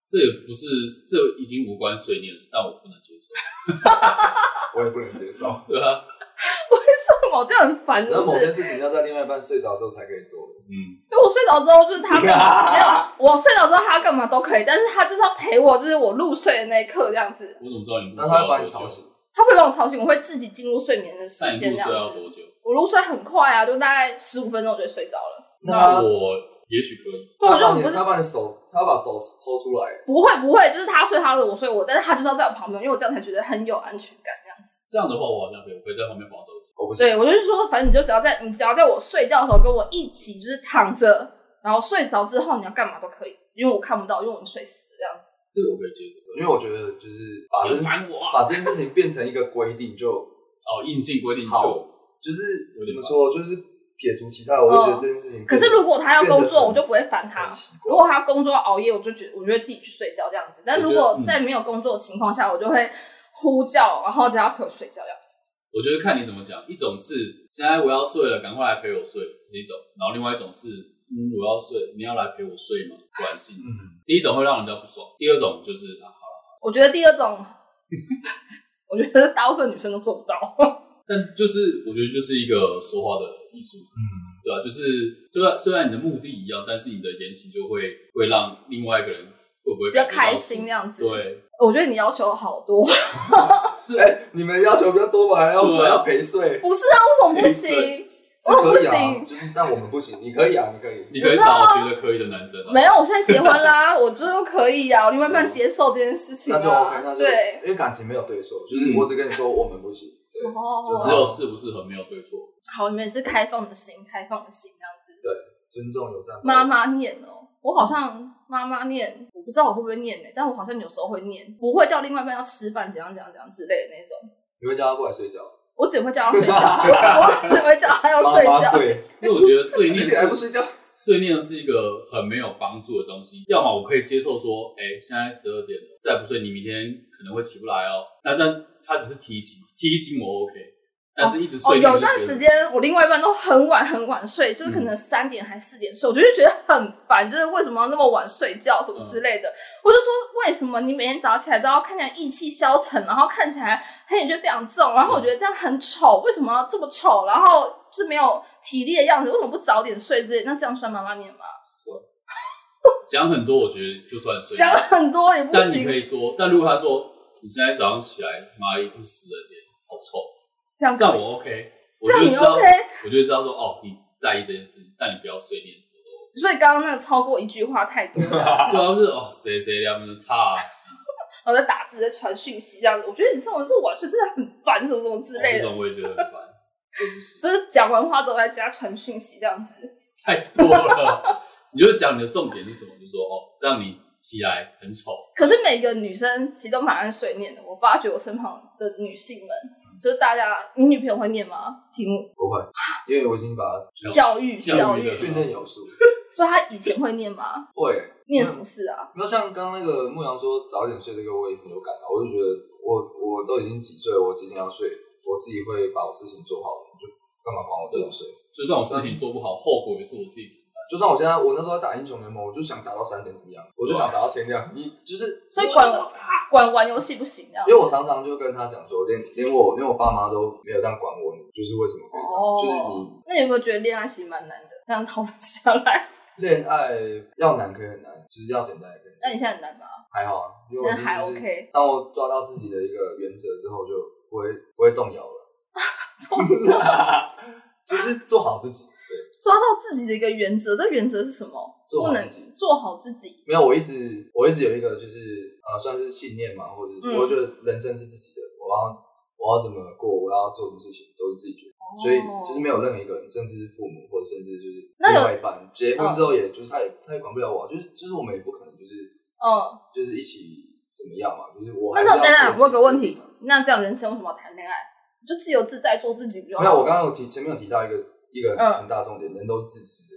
这也不是，这已经无关睡念了，但我不能接受。*laughs* *laughs* 我也不能接受。对啊，*laughs* 为什么这样很烦？就然后某事情要在另外一半睡着之后才可以做。嗯，因为我睡着之后，就是他干嘛 *laughs* 没有，我睡着之后他干嘛都可以，但是他就是要陪我，就是我入睡的那一刻这样子。我怎么知道你入那他会？把你吵醒，他不会帮我吵醒，我会自己进入睡眠的那时你入睡要间这样子。多久？我入睡很快啊，就大概十五分钟我就睡着了。那他我也许可以。对，我他把你不是他把你手，他把手抽出来，不会不会，就是他睡他的，我睡我，但是他就是要在我旁边，因为我这样才觉得很有安全感这样的话，我好像可以，我可以在旁边划手机。我不行。对，我就是说，反正你就只要在你只要在我睡觉的时候跟我一起，就是躺着，然后睡着之后你要干嘛都可以，因为我看不到，因为我睡死这样子。这个我可以接受。因为我觉得就是把你这件烦我啊！把这件事情变成一个规定就哦，硬性规定就好，就是有点怎么说，就是撇除其他，我会觉得这件事情变得。可是如果他要工作，我就不会烦他很。奇怪如果他要工作要熬夜，我就觉我就会自己去睡觉这样子。但如果在没有工作的情况下，我就会呼叫，然后叫他陪我睡觉这样子。我觉得看你怎么讲，一种是现在我要睡了，赶快来陪我睡，这是一种；然后另外一种是，嗯，我要睡，你要来陪我睡吗？关系。嗯，第一种会让人家不爽，第二种就是啊，好了，我觉得第二种，我觉得大部分女生都做不到。但就是我觉得就是一个说话的艺术，嗯，对啊、就是虽然虽然你的目的一样，但是你的言行就会会让另外一个人会不会比较开心那样子。，对，我觉得你要求好多。这 *laughs* 哎，你们要求比较多吧？还要对啊还要陪睡，不是啊，为什么不行？是我不以啊，行。就是但我们不行，你可以啊，你可以。你可以找觉得可以的男生啊。没有，我现在结婚啦，*laughs* 我这都可以啊，我另外一半接受这件事情那就 OK，啊那。就对，因为感情没有对错，就是我只跟你说我们不行，对哦，只有适不适合，没有对错。好，你们是开放的心，开放的心这样子。尊重友善。妈妈念哦，我好像妈妈念，我不不知道我会不会念呢、但我好像有时候会念，不会叫另外一半要吃饭怎样怎样怎样之类的那种。你会叫他过来睡觉，我只会叫他睡觉，我只会叫他要睡觉。妈睡，因为我觉得碎几 *laughs* 念是点还不睡觉？碎念是一个很没有帮助的东西。要么我可以接受说，哎、现在十二点了，再不睡你明天可能会起不来哦。那但他只是提醒，提醒我 OK，但是一直哦，碎念、有段时间我另外一半都很晚很晚睡，就是可能嗯三点还四点睡，我就会觉得很烦，就是为什么要那么晚睡觉什么之类的。我就说为什么你每天早上起来都要看起来意气消沉，然后看起来黑眼圈非常重，然后我觉得这样很丑，为什么要这么丑？然后是没有体力的样子，为什么不早点睡之类？那这样算妈妈念吗？讲很多，我觉得就算碎 *laughs* 讲，很多也不但你可，以说，但如果他说你现在早上起来，妈一副死人脸，好丑，这样我 OK，我就知道 OK，我就知道说，哦，你在意这件事，但你不要碎念。所以刚刚那个超过一句话太多了。主要，就是哦，谁谁他们差死，*laughs* 然后在打字、在传讯息这样子，我觉得你这种这晚睡真的很烦，什么什么之类的。这种我也觉得很烦，就是讲完话之后再加传讯息这样子。太多了。你就讲你的重点是什么？就说哦，这样你起来很丑，可是每个女生其实都蛮爱碎念的。我发觉我身旁的女性们，就是大家，你女朋友会念吗？题目不会，因为我已经把它教育教育教育的，训练有素。所以她以前会念吗？会念什么事啊？没有像刚刚那个牧羊说早点睡这个，我也很有感啊。我就觉得我我都已经几岁了，我今天要睡，我自己会把我事情做好，就干嘛管我这种睡？就算我事情做不好，后果也是我自己。就算我现在我那时候在打英雄联盟，我就想打到三点怎么样？我就想打到天亮。你就是所以管管玩游戏不行啊因为我常常就跟他讲说，连连我连我爸妈都没有这样管我，你就是为什么可以这样？就是你哦，那你有没有觉得恋爱其实蛮难的？这样讨论下来，恋爱要难可以很难，就是要简单也可以。那你现在很难吗？还好啊，因为我现在还 OK 当我抓到自己的一个原则之后，就不会不会动摇了。*laughs* *laughs* 就是做好自己。对，抓到自己的一个原则，这原则是什么？不能做好自己。做好自己。没有，我一直我一直有一个就是呃，算是信念嘛，或者我觉得人生是自己的，我要我要怎么过，我要做什么事情都是自己决定。所以就是没有任何一个人，甚至是父母，或者甚至就是另外一半，结婚之后，也就是他也他也管不了我啊，就是就是我们也不可能就是嗯，就是一起怎么样嘛，就是我那还是要那等等，我有个问题那这样人生为什么要谈恋爱？就自由自在做自己不就好？没有，我刚刚有提前面有提到一个一个嗯很大重点，人都是自私的。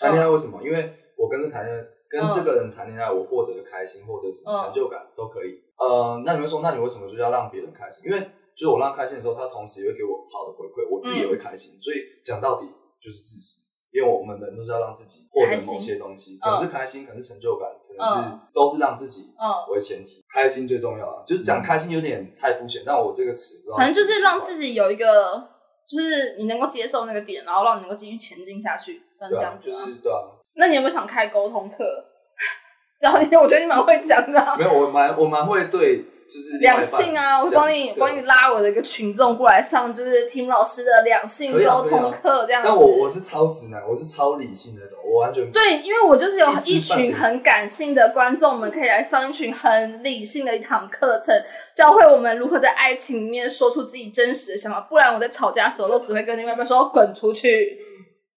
谈恋爱为什么？因为我跟这谈恋爱，跟这个人谈恋爱，我获得开心，获得什么嗯成就感都可以。呃，那你们说，那你为什么就要让别人开心？因为就是我让开心的时候，他同时也会给我好的回馈，我自己也会开心。所以讲到底就是自私，因为我们人都是要让自己获得某些东西，嗯可能是开心，可能是成就感，可能是嗯都是让自己嗯，为前提，开心最重要啊。就是讲开心有点太肤浅，但我这个词，反正就是让自己有一个，就是你能够接受那个点，然后让你能够继续前进下去，算是对啊，这样子吗？就是对啊。那你有没有想开沟通课？*laughs* 然后你，我觉得你蛮会讲的啊、没有，我蛮我蛮会对，就是两性啊，我讲帮你帮你拉我的一个群众过来上，就是 Tim 老师的两性沟通课这样子。但我我是超直男，我是超理性那种，我完全对，因为我就是有一群很感性的观众们，可以来上一群很理性的一堂课程，教会我们如何在爱情里面说出自己真实的想法。不然我在吵架的时候都只会跟另外一半说滚出去，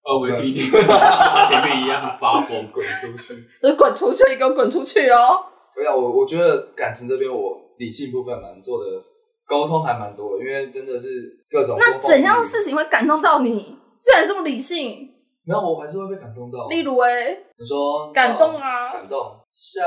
哦，我听听，*laughs* 前面一样发疯滚出去。*laughs* 就是滚出去，你给我滚出去哦。对啊，我我觉得感情这边我理性部分蛮做的，沟通还蛮多的，因为真的是各种那怎样事情会感动到你？既然这么理性，没有，我还是会被感动到。例如哎，你说感动啊。感动，像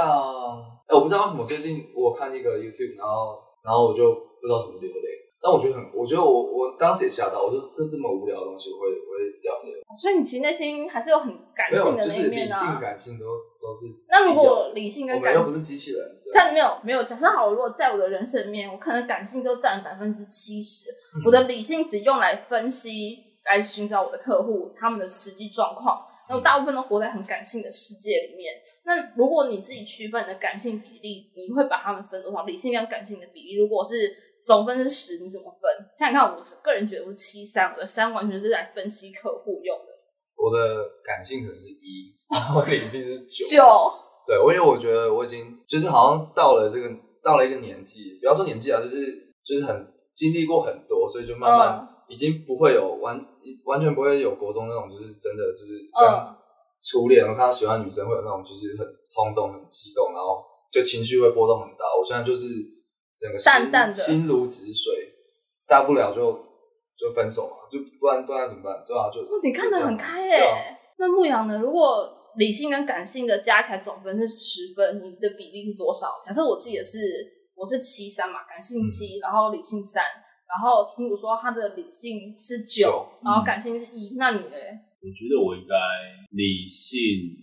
哎、我不知道为什么最近我看一个 YouTube，然后然后我就不知道怎么流泪，但我觉得很，我觉得我我当时也吓到，我就这这么无聊的东西，我会我会掉眼泪。所以你其实内心还是有很感性，的就是理那一面性、啊。感性都都是。那如果理性跟感我们又不是，机器人，对但没有没有，假设好，如果在我的人生里面，我可能感性都占百分之七十，嗯我的理性只用来分析、来寻找我的客户他们的实际状况，那我大部分都活在很感性的世界里面。那如果你自己区分你的感性比例，你会把他们分多少？理性跟感性的比例，如果是总分是十，你怎么分？像你看，我是个人觉得我是七三，我的三完全是来分析客户用的。我的感性可能是一，然后理性是九。九，对，我因为我觉得我已经就是好像到了这个到了一个年纪，不要说年纪啊，就是就是很经历过很多，所以就慢慢嗯已经不会有完完全不会有国中那种就是真的就是嗯这样初恋，我看到喜欢女生会有那种就是很冲动、很激动，然后就情绪会波动很大。我现在就是整个心淡淡的心如止水，大不了就就分手嘛，就不然不然怎么办？对啊，就哦，你看得很开耶、对啊那牧羊呢？如果理性跟感性的加起来总分是十分，你的比例是多少？假设我自己的是我是七三嘛，感性七、然后理性三，然后听我说他的理性是九九，然后感性是一、那你嘞？我觉得我应该理性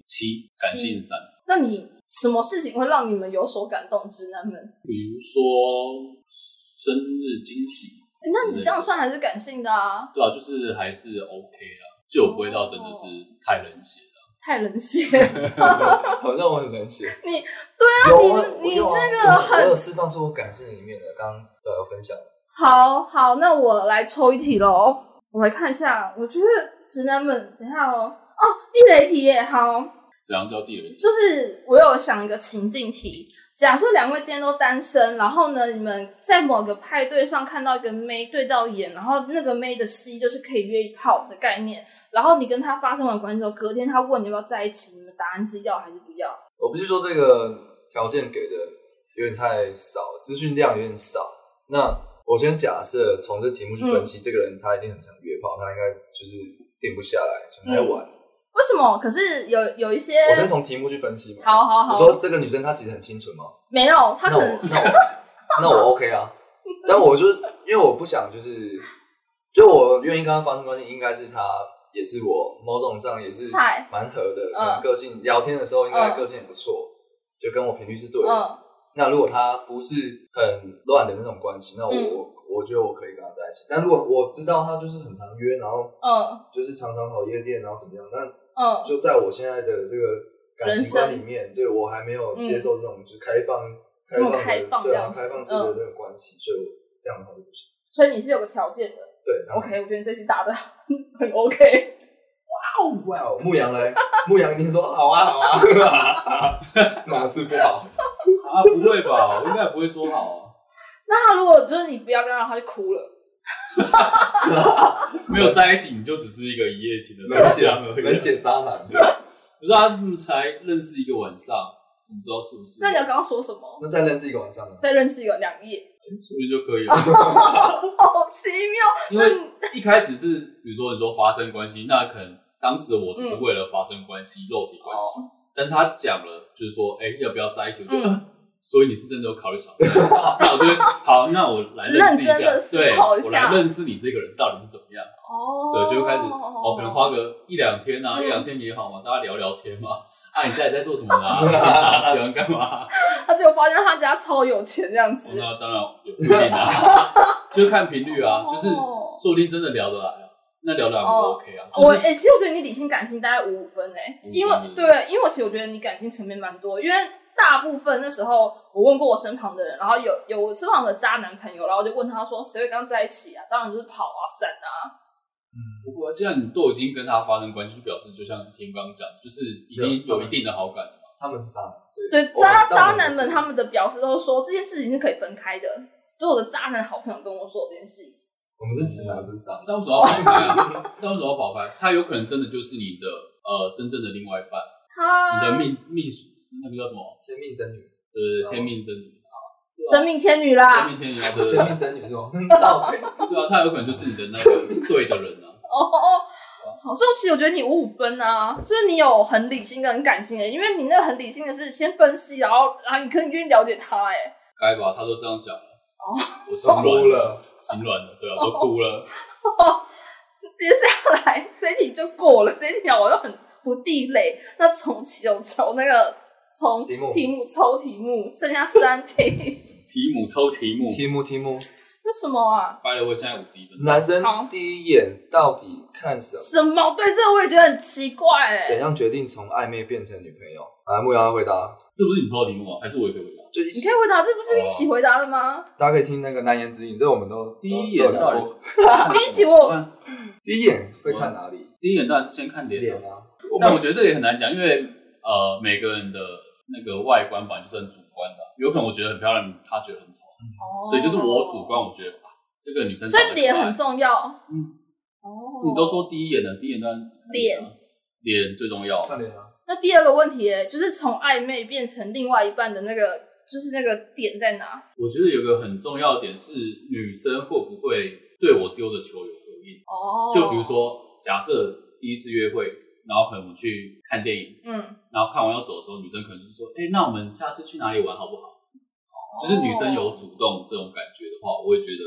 七，感性三。那你什么事情会让你们有所感动？直男们？比如说生日惊喜，诶那你这样算还是感性的啊？对啊，就是还是 OK 啦，就不会到真的是太冷血了。太冷血，*laughs* 好像我很冷血。*laughs* 你对啊，你你那个很我有释放出我感性里面的，刚刚都有分享。好好，那我来抽一题喽。我来看一下，我觉得直男们，等一下哦。哦，地雷题耶，好，怎样叫地雷？就是我有想一个情境题。假设两位今天都单身，然后呢，你们在某个派对上看到一个妹对到眼，然后那个妹的 C 就是可以约一炮的概念，然后你跟他发生完关系之后，隔天他问你要不要在一起，你们答案是要还是不要？我不是说这个条件给的有点太少，资讯量有点少。那我先假设从这题目去分嗯析，这个人他一定很常约炮，他应该就是定不下来，就很爱玩。为什么？可是有有一些，我先从题目去分析嘛。好好好，我说这个女生她其实很清纯吗？没有，她那我可能那我 *laughs* 那我 OK 啊，但我就是因为我不想就是，就我愿意跟她发生关系，应该是她也是我某种上也是蛮合的，可嗯能个性聊天的时候应该嗯个性也不错，就跟我频率是对的。嗯那如果她不是很乱的那种关系，那我、嗯我觉得我可以跟她在一起。但如果我知道她就是很常约，然后嗯就是常常跑夜店，然后怎么样，那嗯，就在我现在的这个感情观里面，对我还没有接受这种就是开放、这么开放的对啊开放式的这个关系，所以我这样的话就不行。所以你是有个条件的。对 OK，我觉得你这次答的 *laughs* 很 OK。哇哦哇哦，牧羊嘞，牧羊一定说好啊好啊，*laughs* 哪次不好？啊，不会吧？我应该不会说好啊。那他如果就是你不要跟他，他就哭了。*laughs* 没有在一起，你就只是一个一夜情的对象而已。冷血渣男。不是啊，他们才认识一个晚上，怎么知道是不是？那你要刚刚说什么？那再认识一个晚上呢？再认识一个两夜，说不定就可以了。*laughs* *laughs* 好奇妙。因为一开始是，比如说你说发生关系，那可能当时的我只是为了发生关系、肉体关系，哦，但是他讲了，就是说，哎、要不要在一起？我就，所以你是真的有考虑想在一起，那我就好，那我来认识一下对，我来认识你这个人到底是怎么样。哦，对，就会开始哦，可能花个一两天啊，嗯一两天也好嘛，大家聊聊天嘛。啊，你现在在做什么呢？*laughs* 喜欢干嘛？他只有发现他家超有钱这样子哦，。那当然有不一定啊，*laughs* 就是看频率啊，就是哦说不定真的聊得来啊，那聊得来哦我 OK 啊。我就是诶、其实我觉得你理性感性大概五五分诶、因为对，因为我其实我觉得你感性层面蛮多，因为大部分那时候我问过我身旁的人，然后有有我身旁的渣男朋友，然后我就问他说谁会跟他在一起啊？当然就是跑啊闪啊，不过既然你都已经跟他发生关系，就表示就像天刚讲，就是已经有一定的好感了嘛。他们是渣男，对渣渣男们他们的表示都是说这件事情是可以分开的，就我的渣男好朋友跟我说这件事，我们是直男，不是渣男。但为什么要跑开啊？*laughs* 但为什么要跑开？他有可能真的就是你的呃真正的另外一半，他你的命命那个叫什么？天命真女，呃，天命真女，真命天女天啦，命天女啊，对对天对命真女是吗？*laughs* *laughs* 对啊，他有可能就是你的那个 *laughs* 对的人啊。哦哦。好，所以其实我觉得你五五分啊，就是你有很理性跟很感性的，因为你那个很理性的是先分析，然后然后你可以愿意了解他，哎，该吧，他都这样讲了。哦，我心软，了。心软了，对啊，都哭了。接下来这一题就过了，这一题我又很不地雷。那从有求那个从题目题目抽题目，剩下三题，*laughs* 题目抽题目，题目题目，那什么啊？掰了，我现在五十一分。男生好第一眼到底看什么？什么？对这个我也觉得很奇怪哎。怎样决定从暧昧变成女朋友？来，牧羊回答，这不是你抽的题目吗？还是我也可以回答？就一你可以回答，这不是一起回答的吗？大家可以听那个难言之隐，这我们都第一都眼到。*laughs* 第一集我看第一眼会看哪里？第一眼当然是先看脸啊，脸啊。但我觉得这个也很难讲，因为呃每个人的那个外观本来就是很主观的，有可能我觉得很漂亮，她觉得很丑，所以就是我主观，我觉得啊这个女生所长得可爱以脸很重要。嗯，哦，你都说第一眼的，第一眼当脸啊脸最重要。看脸啊，那第二个问题欸就是从暧昧变成另外一半的那个，就是那个点在哪？我觉得有个很重要的点是，女生会不会对我丢的球有回应？哦就比如，说，假设第一次约会，然后可能我们去看电影，嗯，然后看完要走的时候，女生可能就说：“哎、那我们下次去哪里玩好不好？”就是女生有主动这种感觉的话，我会觉得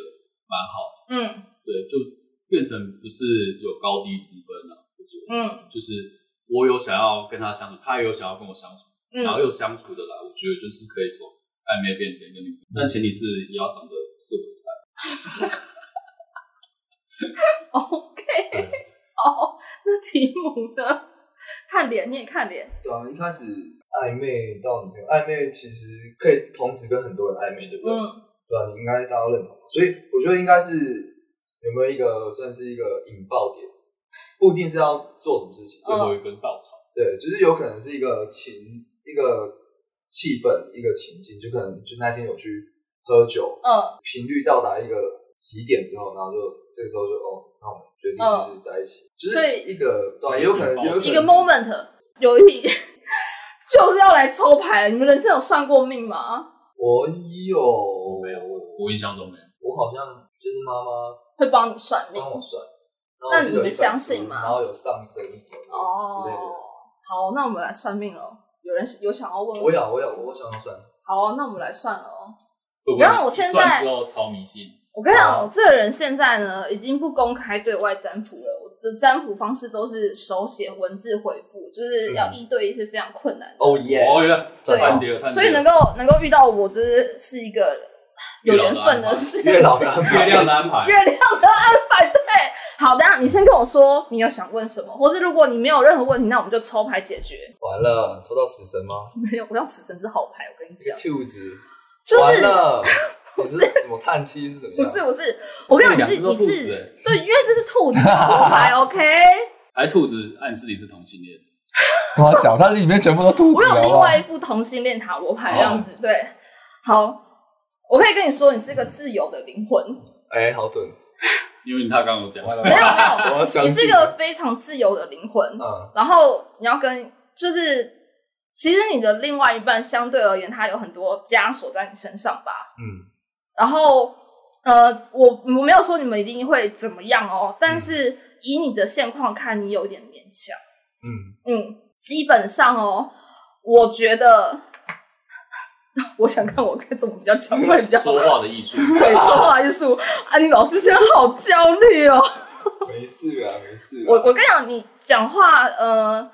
蛮好。嗯。对，就变成不是有高低之分了、我觉得。嗯。就是我有想要跟他相处，他也有想要跟我相处，然后嗯，又相处的来，我觉得就是可以从暧昧变成一个女朋友，但前提是也要长得是我的菜。*laughs* OK，对，好，*laughs* 那题目呢？看脸，你也看脸，对啊，一开始暧昧到女朋友，暧昧其实可以同时跟很多人暧昧，对不对？嗯对啊，你应该大家都认同，所以我觉得应该是有没有一个算是一个引爆点，不一定是要做什么事情，最后一根稻草。对，就是有可能是一个情一个气氛一个情境，就可能就那天有去喝酒，嗯频率到达一个极点之后，然后就这个时候就哦，那我们决定就是在一起，就所以是一个对、有可能有一个 moment，有一题 *laughs* 就是要来抽牌了。你们人生有算过命吗？我有没有，我我印象中没有。我好像就是妈妈会帮你算命帮我算，那你们相信吗然后有上升什么的之类的。哦，好，那我们来算命了。有人有想要问？我有，我有，我想要算。好啊，那我们来算了哦。然后我现在算之后超迷信？我跟你讲，我这个人现在呢，已经不公开对外占卜了。我的占卜方式都是手写文字回复，就是要一对一是非常困难的。哦耶！哦耶，对探爹了，探爹了所以能够能够遇到我，就是是一个有缘分的事。月老的安月，亮的安排 *laughs* 月，亮的安排，对。好，等一下你先跟我说你有想问什么，或者如果你没有任何问题，那我们就抽牌解决。完了，抽到死神吗？没有，我要死神是好牌，我跟你讲，兔子，就是完了，你是什么叹气是什么样？不是不是，我跟你讲，你是这两只都兔子你是欸对，因为这是兔子的好牌，OK。*laughs* 还兔子暗示你是同性恋，我想它里面全部都兔我有另子好不好？外一副同性恋塔罗牌这样子，对，好，我可以跟你说，你是个自由的灵魂，哎，好准！*laughs* 因为他刚刚有讲，完了，没有没我有，相你是一个非常自由的灵魂，嗯然后你要跟就是，其实你的另外一半相对而言，他有很多枷锁在你身上吧。嗯，然后呃，我我没有说你们一定会怎么样哦，但是以你的现况看，你有点勉强。嗯，嗯，基本上哦，我觉得，*laughs* 我想看我该怎么比较讲会比较。*laughs* 说话的艺术，对，说话艺术，啊，你老师现在好焦虑哦。没事啊，没事啊。我我跟你讲，你讲话，呃，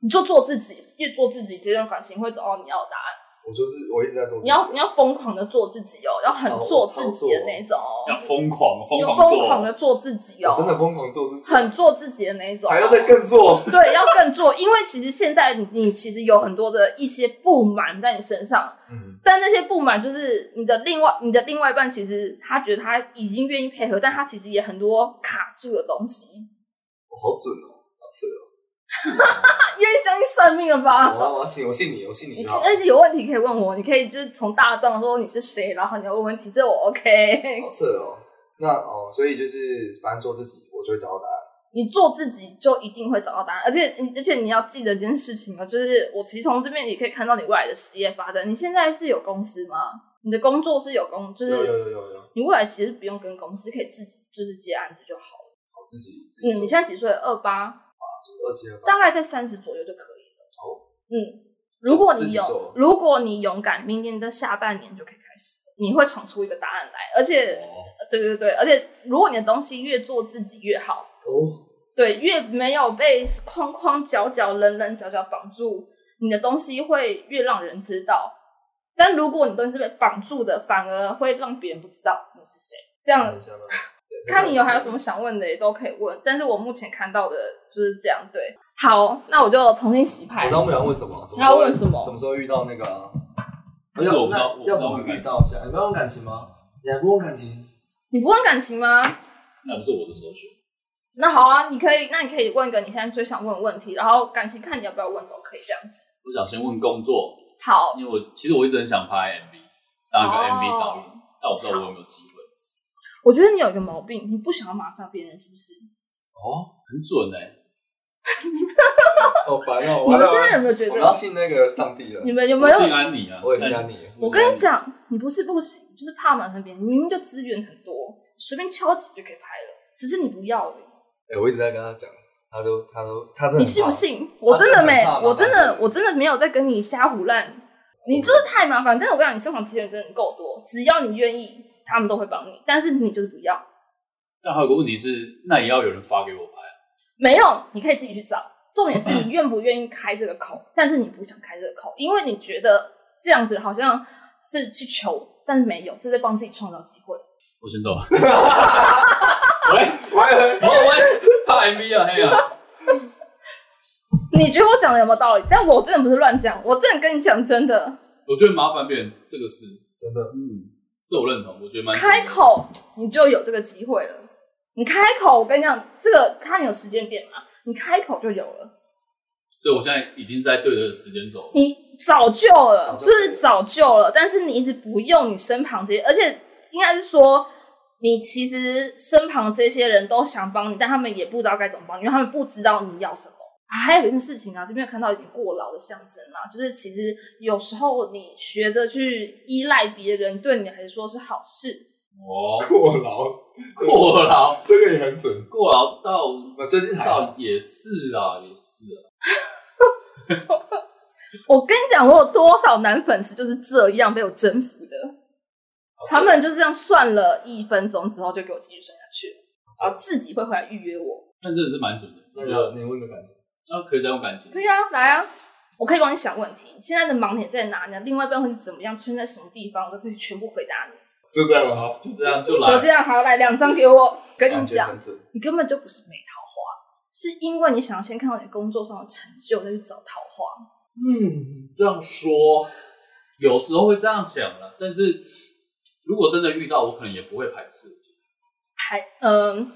你就做自己，越做自己，这段感情会找到你要的答案。我就是我一直在做自己，你要你要疯狂的做自己哦，要很做自己的那种哦，要疯狂疯狂疯狂的做，自己哦，真的疯狂做自己，很做自己的那种哦，还要再更做。对，要更做，因为其实现在你你其实有很多的一些不满在你身上，嗯，但那些不满就是你的另外你的另外一半，其实他觉得他已经愿意配合，但他其实也很多卡住的东西。我好准哦，好扯哦。*laughs* 愿意相信算命了吧？我要我要信，我信你，我信你。你而且有问题可以问我，你可以就是从大账说你是谁，然后你要问问题，这我 OK。好扯哦。那哦，所以就是反正做自己，我就会找到答案。你做自己就一定会找到答案，而且而且你要记得一件事情哦，就是我其实从这边也可以看到你未来的事业发展。你现在是有公司吗？你的工作是有公，就是有有有有有，你未来其实不用跟公司，可以自己就是接案子就好了。我自己自己嗯，你现在几岁？二八，大概在三十左右就可以了。哦，嗯，如果你自己做勇，如果你勇敢，明年的下半年就可以开始了，你会闯出一个答案来。而且，哦对对对，而且如果你的东西越做自己越好，哦，对，越没有被框框角角、棱棱角角绑住，你的东西会越让人知道。但如果你东西是被绑住的，反而会让别人不知道你是谁。这样看你有还有什么想问的，也都可以问。但是我目前看到的就是这样。对，好，那我就重新洗牌我。刚不想问什么？什么还要问什么什么时候遇到那个啊？这个我不知道那要怎么遇到下？你不要问感情吗？你还不问感情？你不问感情吗？那不是我的首选。那好啊，你可以，那你可以问一个你现在最想问的问题，然后感情看你要不要问都可以这样子。我想先问工作，好，因为我其实我一直很想拍 MV，当一个哦 MV 导演，但我不知道我有没有机会。我觉得你有一个毛病，你不想要麻烦别人，是不是？哦，很准哎、*laughs* 好烦哦！你们现在有没有觉得我要？信那个上帝了？你们有没有？我信安你啊，我也信安你。我跟你讲，你不是不行，就是怕麻烦别人。明明就资源很多，随便敲几就可以拍了，只是你不要而已。哎，我一直在跟他讲，他都他都他真的你？信不信？我真的没我真的我真的没有在跟你瞎胡乱。你就是太麻烦。但是我跟你讲，你生活资源真的够多，只要你愿意，他们都会帮你。但是你就是不要，但还有个问题是，那也要有人发给我拍啊。没用，你可以自己去找。重点是你愿不愿意开这个口，但是你不想开这个口，因为你觉得这样子好像是去求，但是没有，这是在帮自己创造机会。我先走了。喂 *laughs* 喂，喂喂，怕 MV 啊，嘿啊！你觉得我讲的有没有道理？但我真的不是乱讲，我真的跟你讲真的。我觉得麻烦别人这个事，真的嗯，这我认同，我觉得蛮开口你就有这个机会了。你开口，我跟你讲，这个看你有时间点嘛，你开口就有了。所以我现在已经在对的时间走了。你早就了，早就就是早就了，但是你一直不用你身旁这些，而且应该是说，你其实身旁这些人都想帮你，但他们也不知道该怎么帮你，因为他们不知道你要什么。啊还有一件事情啊，这边有看到一点过劳的象征啊，就是其实有时候你学着去依赖别人，对你来说是好事。哦，过劳，*laughs* 过劳，这个也很准。过劳到我最近还好到也是啊，也是啊。*laughs* 我跟你讲，我有多少男粉丝就是这样被我征服的，他们就这样算了一分钟之后就给我继续算下去，然后自己会回来预约我。但真的是蛮准的。那就觉得你问个感受。那可以再用感情可。以啊，来啊，我可以帮你想问题。现在的盲点在哪呢？另外一半会怎么样，出现在什么地方，我都可以全部回答你。就这样了好。就这样就这。样，好，来两张给我。跟你讲。你根本就不是没桃花，是因为你想要先看到你工作上的成就，再去找桃花。嗯，这样说有时候会这样想了，但是如果真的遇到，我可能也不会排斥。还嗯、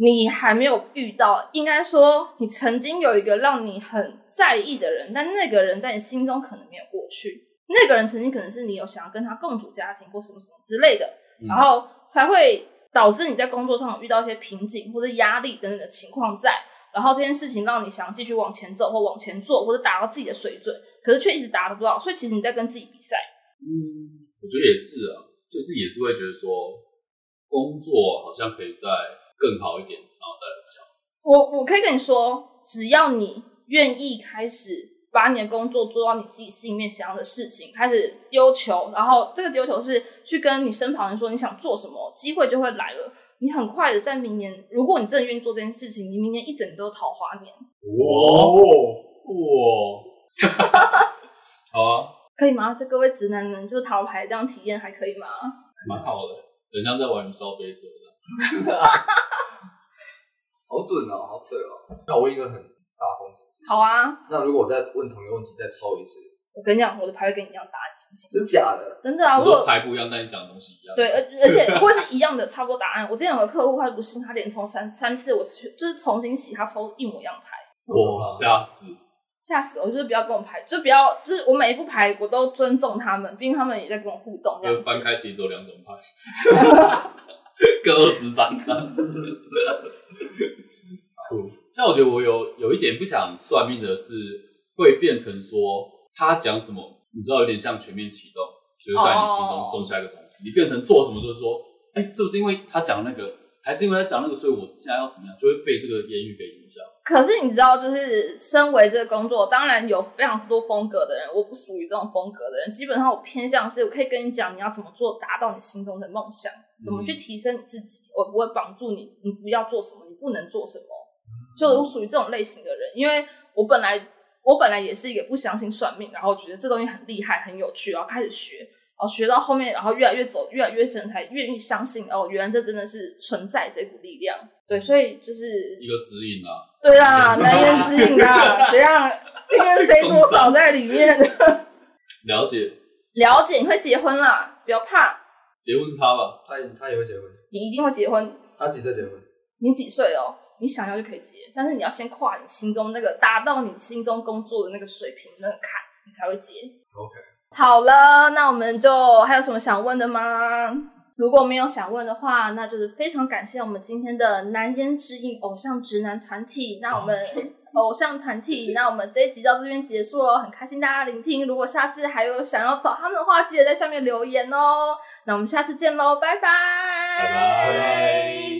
你还没有遇到，应该说你曾经有一个让你很在意的人，但那个人在你心中可能没有过去。那个人曾经可能是你有想要跟他共组家庭或什么什么之类的，嗯然后才会导致你在工作上有遇到一些瓶颈或者压力等等的情况在，然后这件事情让你想继续往前走或往前做，或者达到自己的水准，可是却一直达不到，所以其实你在跟自己比赛。嗯，我觉得也是啊，就是也是会觉得说，工作好像可以再更好一点，然后再来讲。我我可以跟你说，只要你愿意开始把你的工作做到你自己心里面想要的事情，开始丢球，然后这个丢球是去跟你身旁人说你想做什么，机会就会来了。你很快的在明年，如果你真的愿意做这件事情，你明年一整年都是桃花年，哇，哇，好啊，可以吗？这各位直男们，就是桃牌这样体验还可以吗？蛮好的，很像在玩烧飞车的。*laughs* 好准哦，好扯哦。那我问一个很煞风景。好啊，那如果我再问同一个问题，再抽一次，我跟你讲，我的牌会跟你一样大，你信不信？真假的？真的啊，我说牌不一样，但你讲的东西一样。对，而而且会是一样的，差不多答案。我之前有个客户，他不信，他连抽三三次，我去就是重新洗，他抽一模一样牌。我吓死。吓死我！就是不要跟我牌，就不要，就是我每一副牌我都尊重他们，毕竟他们也在跟我互动这样子。就翻开其实只有两种牌，*laughs* *laughs* 各二十张张。但我觉得我有有一点不想算命的是，会变成说他讲什么，你知道有点像全面启动，就是在你心中种下一个种子。你变成做什么就是说，哎、是不是因为他讲那个，还是因为他讲那个，所以我现在要怎么样，就会被这个言语给影响。可是你知道，就是身为这个工作，当然有非常多风格的人，我不属于这种风格的人。基本上我偏向是，我可以跟你讲你要怎么做，达到你心中的梦想，怎么去提升你自己。我不会绑住你，你不要做什么，你不能做什么。就我属于这种类型的人，因为我本来我本来也是一个不相信算命，然后觉得这东西很厉害、很有趣，然后开始学，然后学到后面，然后越来越走越来越深，才愿意相信哦，原来这真的是存在这股力量。对，所以就是一个指引啊，对啦，难言指引啊，*laughs* 怎样？今天谁多少在里面？*laughs* 了解，了解，你会结婚啦，不要怕，结婚是他吧？他他也会结婚，你一定会结婚。他几岁结婚？你几岁哦？你想要就可以结，但是你要先跨你心中那个达到你心中工作的那个水平那个坎，你才会结。OK，好了，那我们就还有什么想问的吗？如果没有想问的话，那就是非常感谢我们今天的难言之隐偶像直男团体。那我们偶像团体，那我们这一集到这边结束了，很开心大家聆听。如果下次还有想要找他们的话，记得在下面留言哦。那我们下次见喽，拜拜，拜拜。